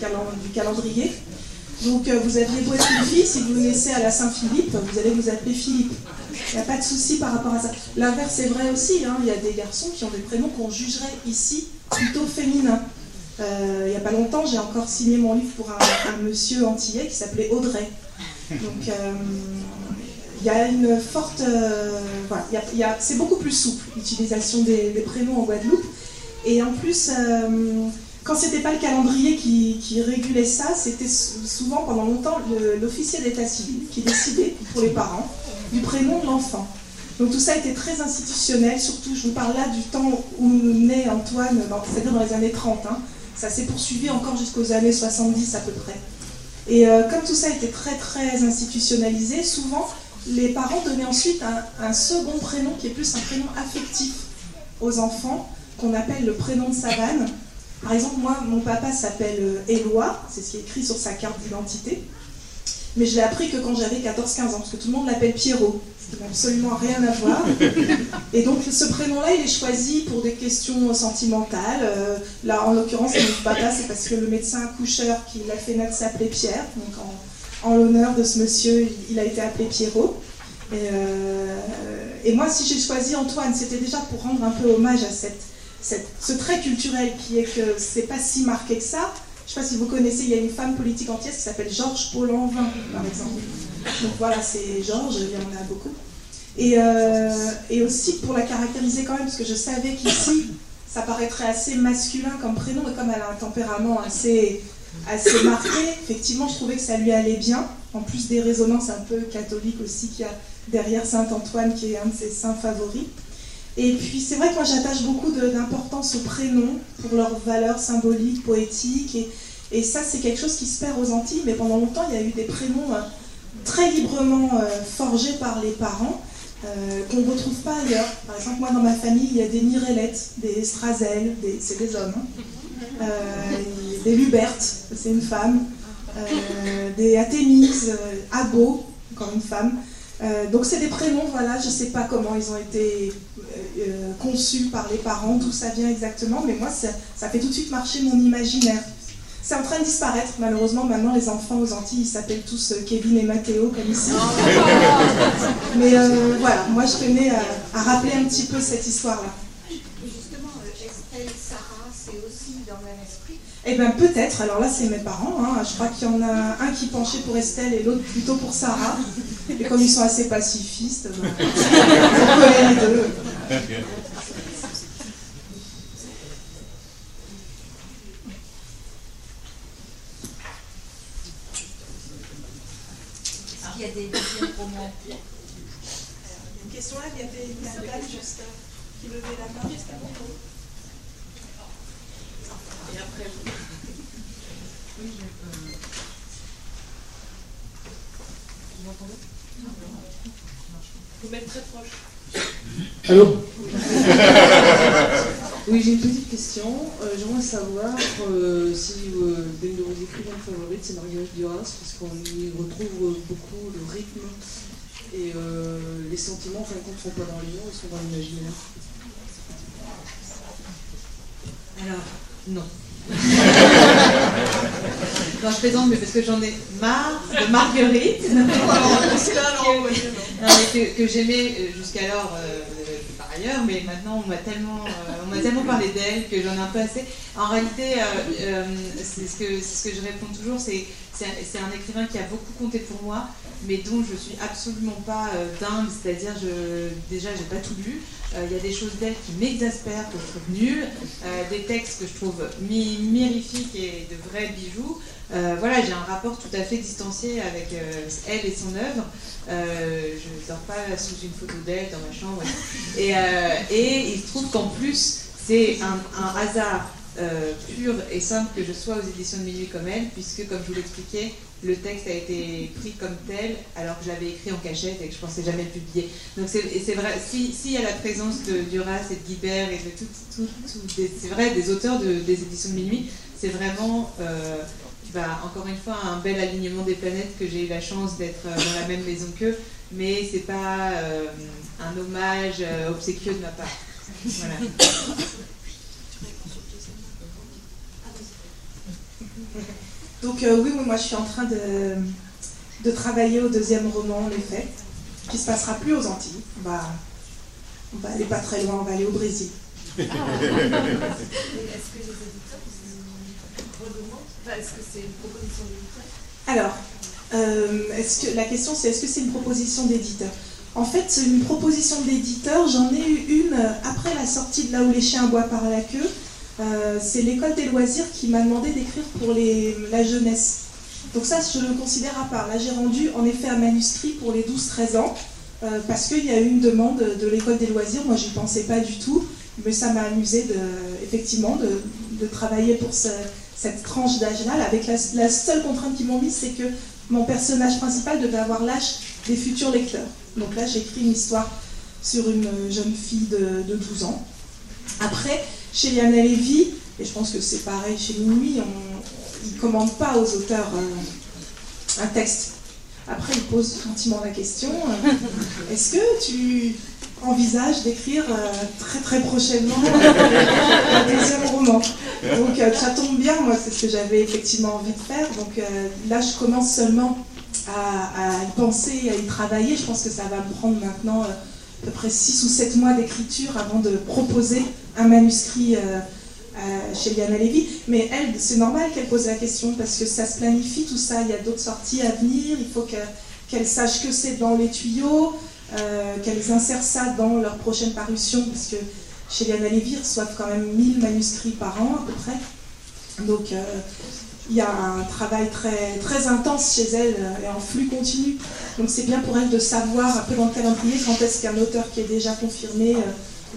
du calendrier. Donc euh, vous aviez beau être une fille, si vous naissez à la Saint-Philippe, vous allez vous appeler Philippe. Il n'y a pas de souci par rapport à ça. L'inverse est vrai aussi. Hein. Il y a des garçons qui ont des prénoms qu'on jugerait ici plutôt féminins. Euh, il n'y a pas longtemps, j'ai encore signé mon livre pour un, monsieur antillais qui s'appelait Audrey. Donc euh, il y a une forte. voilà, c'est beaucoup plus souple l'utilisation des, prénoms en Guadeloupe. Et en plus, quand c'était pas le calendrier qui, régulait ça, c'était souvent pendant longtemps l'officier d'état civil qui décidait pour les parents du prénom de l'enfant. Donc tout ça était très institutionnel, surtout je vous parle là du temps où naît Antoine, c'est-à-dire dans les années 30. Hein. Ça s'est poursuivi encore jusqu'aux années 70 à peu près. Et euh, comme tout ça était très très institutionnalisé, souvent les parents donnaient ensuite un second prénom qui est plus un prénom affectif aux enfants, qu'on appelle le prénom de savane. Par exemple, moi, mon papa s'appelle euh, Éloi, c'est ce qui est écrit sur sa carte d'identité. Mais je l'ai appris que quand j'avais 14-15 ans, parce que tout le monde l'appelle Pierrot, ce qui n'a absolument rien à voir. Et donc ce prénom-là, il est choisi pour des questions sentimentales. Euh, là, en l'occurrence, mon papa, c'est parce que le médecin accoucheur qui l'a fait naître s'appelait Pierre. Donc en, l'honneur de ce monsieur, il, a été appelé Pierrot. Et, euh, et moi, si j'ai choisi Antoine, c'était déjà pour rendre un peu hommage à cette ce trait culturel qui est que c'est pas si marqué que ça. Je sais pas si vous connaissez, il y a une femme politique entière qui s'appelle Georges Paul-Envin, par exemple. Donc voilà, c'est Georges, il y en a beaucoup. Et, euh, et, aussi pour la caractériser quand même, parce que je savais qu'ici, ça paraîtrait assez masculin comme prénom, et comme elle a un tempérament assez, assez marqué, effectivement, je trouvais que ça lui allait bien. En plus des résonances un peu catholiques aussi qu'il y a derrière Saint-Antoine, qui est un de ses saints favoris. Et puis c'est vrai que moi j'attache beaucoup d'importance aux prénoms pour leur valeur symbolique, poétique. Et, ça c'est quelque chose qui se perd aux Antilles, mais pendant longtemps il y a eu des prénoms euh, très librement euh, forgés par les parents. Euh, qu'on ne retrouve pas ailleurs. Par exemple, moi dans ma famille, il y a des Mirellettes, des Strazel, c'est des hommes, hein. des Lubertes, c'est une femme, des Athémis, Abo, encore une femme. Euh, donc c'est des prénoms, voilà, je ne sais pas comment ils ont été euh, euh, conçus par les parents, d'où ça vient exactement, mais moi ça, fait tout de suite marcher mon imaginaire. c'est en train de disparaître. Malheureusement, maintenant, les enfants aux Antilles, ils s'appellent tous Kevin et Mathéo, comme ici. Mais euh, voilà, moi, je tenais à, rappeler un petit peu cette histoire-là. Justement, Estelle, Sarah, c'est aussi dans le même esprit Eh bien, peut-être. Alors là, c'est mes parents. Hein. Je crois qu'il y en a un qui penchait pour Estelle et l'autre plutôt pour Sarah. Et comme ils sont assez pacifistes, ben, on connaît les deux. il y a des deuxièmes romans Il y a une question là, il y avait une dame juste qui levait la main juste avant vous. Et après vous. Oui, je. Euh... Vous m'entendez Vous mettre très proche. Allô Oui, j'ai une petite question. Euh, j'aimerais savoir euh, si euh, l'une de vos écrivains favorites, c'est Marguerite Duras, parce qu'on y retrouve beaucoup le rythme et les sentiments, enfin, ne sont pas dans les mots, ils sont dans l'imaginaire. Alors, non. non, je plaisante, mais parce que j'en ai marre de Marguerite. que, que j'aimais jusqu'alors ailleurs, mais maintenant on m'a tellement, euh, on tellement parlé d'elle que j'en ai un peu assez. En réalité, euh, euh, c'est ce, que, ce que je réponds toujours, c'est c'est un écrivain qui a beaucoup compté pour moi, mais dont je suis absolument pas dingue, c'est-à-dire je, déjà j'ai pas tout lu. Il y a des choses d'elle qui m'exaspèrent, que je trouve nulles, des textes que je trouve mirifiques et de vrais bijoux. voilà, j'ai un rapport tout à fait distancié avec elle et son œuvre. Euh, je ne dors pas sous une photo d'elle dans ma chambre. Et, euh, il se trouve qu'en plus, c'est un, hasard euh, pur et simple que je sois aux éditions de Minuit comme elle, puisque, comme je vous l'expliquais, le texte a été pris comme tel, alors que je l'avais écrit en cachette et que je pensais jamais le publier. Donc c'est vrai, s'il si y a la présence de Duras et de Guibert et de tout, tout, tout c'est vrai, des auteurs de, des éditions de Minuit, c'est vraiment bah, encore une fois, un bel alignement des planètes que j'ai eu la chance d'être euh, dans la même maison qu'eux, mais c'est pas euh, un hommage euh, obséquieux de ma part. Voilà. Donc oui, moi je suis en train de, de, travailler au deuxième roman, Les Fêtes, qui se passera plus aux Antilles. On va, on va aller pas très loin, on va aller au Brésil. Ah. Est-ce que les éditeurs est-ce que c'est une proposition d'éditeur Alors, euh, est-ce que, la question c'est est-ce que c'est une proposition d'éditeur? En fait, c'est une proposition d'éditeur, j'en ai eu une après la sortie de Là où les chiens boivent par la queue. Euh, c'est l'école des loisirs qui m'a demandé d'écrire pour la jeunesse. Donc ça, je le considère à part. Là, j'ai rendu en effet un manuscrit pour les 12-13 ans, euh, parce qu'il y a eu une demande de l'école des loisirs. Moi, je n'y pensais pas du tout, mais ça m'a amusé de, effectivement de, de travailler pour ce, cette tranche d'âge-là, avec la, seule contrainte qu'ils m'ont mise, c'est que mon personnage principal devait avoir l'âge des futurs lecteurs. Donc là, j'écris une histoire sur une jeune fille de, 12 ans. Après, chez Liana Levy, et je pense que c'est pareil chez Minuit, ils ne commandent pas aux auteurs euh, un texte. Après, ils posent gentiment la question euh, est-ce que tu envisage d'écrire euh, très très prochainement un deuxième roman? Donc ça tombe bien, moi c'est ce que j'avais effectivement envie de faire. Donc là je commence seulement à, y penser, à y travailler. Je pense que ça va me prendre maintenant à peu près 6 ou 7 mois d'écriture avant de proposer un manuscrit chez Liana Levy. Mais elle, c'est normal qu'elle pose la question parce que ça se planifie tout ça. Il y a d'autres sorties à venir, il faut qu'elle sache que c'est dans les tuyaux. Euh, qu'elles insèrent ça dans leur prochaine parution, parce que chez Liana Lévy, reçoivent quand même 1000 manuscrits par an à peu près. Donc euh, il y a un travail très, intense chez elles euh, et en flux continu. Donc c'est bien pour elles de savoir un peu dans le calendrier quand est-ce qu'un auteur qui est déjà confirmé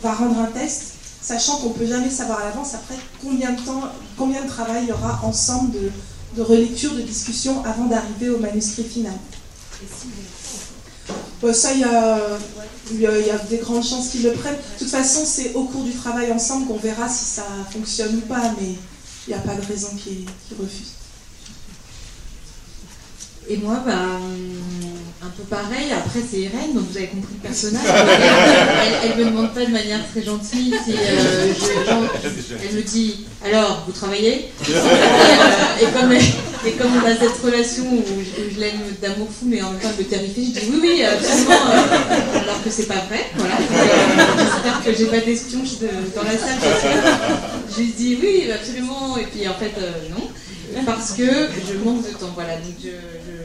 va rendre un test, sachant qu'on ne peut jamais savoir à l'avance après combien de temps, combien de travail il y aura ensemble de, de relecture, de discussion avant d'arriver au manuscrit final. Bah, ça, il y, a, des grandes chances qu'ils le prennent. De toute façon, c'est au cours du travail ensemble qu'on verra si ça fonctionne ou pas, mais il n'y a pas de raison qu'ils refusent. Et moi, ben, un peu pareil. Après, c'est Irène, donc vous avez compris le personnage. elle, ne me demande pas de manière très gentille si euh, elle me dit alors, vous travaillez? Et, comme, et, comme, on a cette relation où je, l'aime d'amour fou, mais en même temps elle me terrifie, je dis oui, oui, absolument, alors que c'est pas vrai. Voilà. J'espère que j'ai pas d'espion dans la salle. je lui dis oui, absolument, et puis en fait, non parce que je manque de temps. Voilà, donc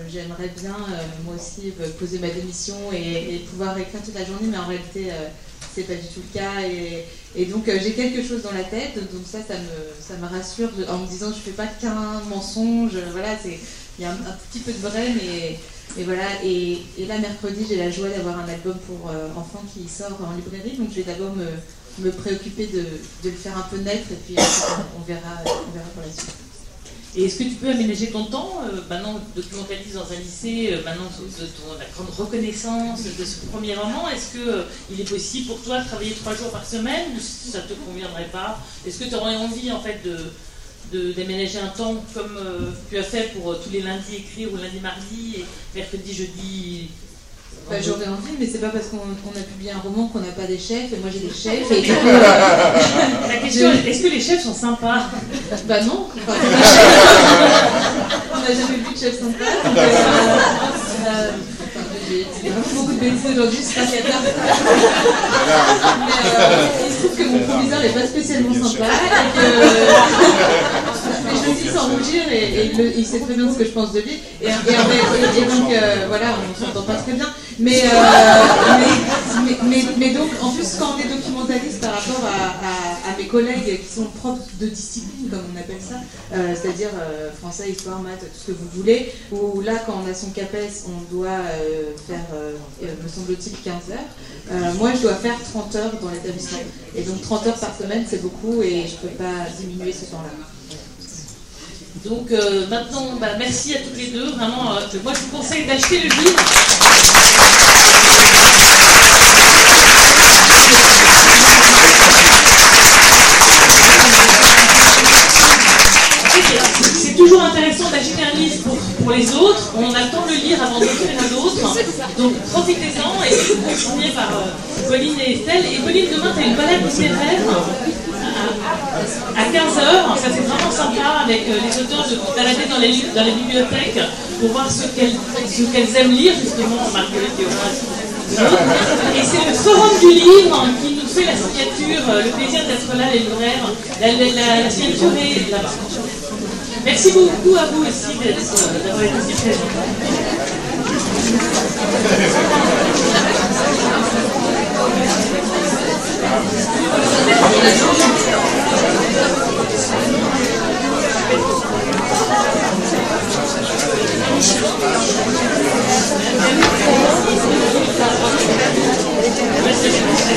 j'aimerais bien euh, moi aussi euh, poser ma démission et, pouvoir écrire toute la journée, mais en réalité euh, c'est pas du tout le cas. Et, donc j'ai quelque chose dans la tête, donc ça, ça me, ça rassure en me disant je fais pas qu'un mensonge. Voilà, c'est il y a un, petit peu de vrai, mais et voilà. Et, là mercredi j'ai la joie d'avoir un album pour enfants qui sort en librairie, donc je vais d'abord me, me préoccuper de, de, le faire un peu naître et puis on, verra, on verra pour la suite. Et est-ce que tu peux aménager ton temps euh, Maintenant, documentaliste dans un lycée, euh, maintenant de, ton, la grande reconnaissance de ce premier roman, est-ce qu'il euh, il est possible pour toi de travailler trois jours par semaine ou ça ne te conviendrait pas? Est-ce que tu aurais envie en fait de, d'aménager un temps comme tu as fait pour tous les lundis écrire ou lundi mardi et mercredi jeudi? Bah, J'aurais envie, mais c'est pas parce qu'on a publié un roman qu'on n'a pas des chefs, et moi j'ai des chefs. La question est est-ce que les chefs sont sympas? Bah non. on n'a jamais vu de chef sympa. Donc, euh, euh, vraiment beaucoup de bêtises aujourd'hui, sais pas a Mais euh, il se trouve que mon proviseur n'est pas spécialement sympa et que mais je le dis sans rougir et, il, sait très bien ce que je pense de lui. Et, et, donc, euh, voilà, on s'entend pas très bien. Mais, euh, mais, mais, donc, en plus, quand on est documentaliste par rapport à, mes collègues qui sont propres de discipline, comme on appelle ça, euh, c'est-à-dire français, histoire, maths, tout ce que vous voulez, où là, quand on a son CAPES, on doit faire, me semble-t-il, 15 heures. moi, je dois faire 30 heures dans l'établissement. Et donc, 30 heures par semaine, c'est beaucoup et je ne peux pas diminuer ce temps-là. Donc euh, maintenant, bah, merci à toutes les deux. Vraiment, euh, moi je vous conseille d'acheter le livre. C'est toujours intéressant d'acheter un livre pour, les autres. On a le temps de le lire avant d'offrir à d'autres. Donc profitez-en et vous continuez par euh, Pauline et Estelle. Et Pauline, demain, tu as une balade littéraire à 15h. Ça c'est vraiment sympa avec euh, les auteurs de balader dans les, dans les bibliothèques pour voir ce qu'elles aiment lire, justement, Marguerite Et et c'est le forum du livre qui nous fait la signature, euh, le plaisir d'être là, les libraires. La, signature est là-bas. Merci beaucoup à vous aussi euh, d'avoir été si je vous.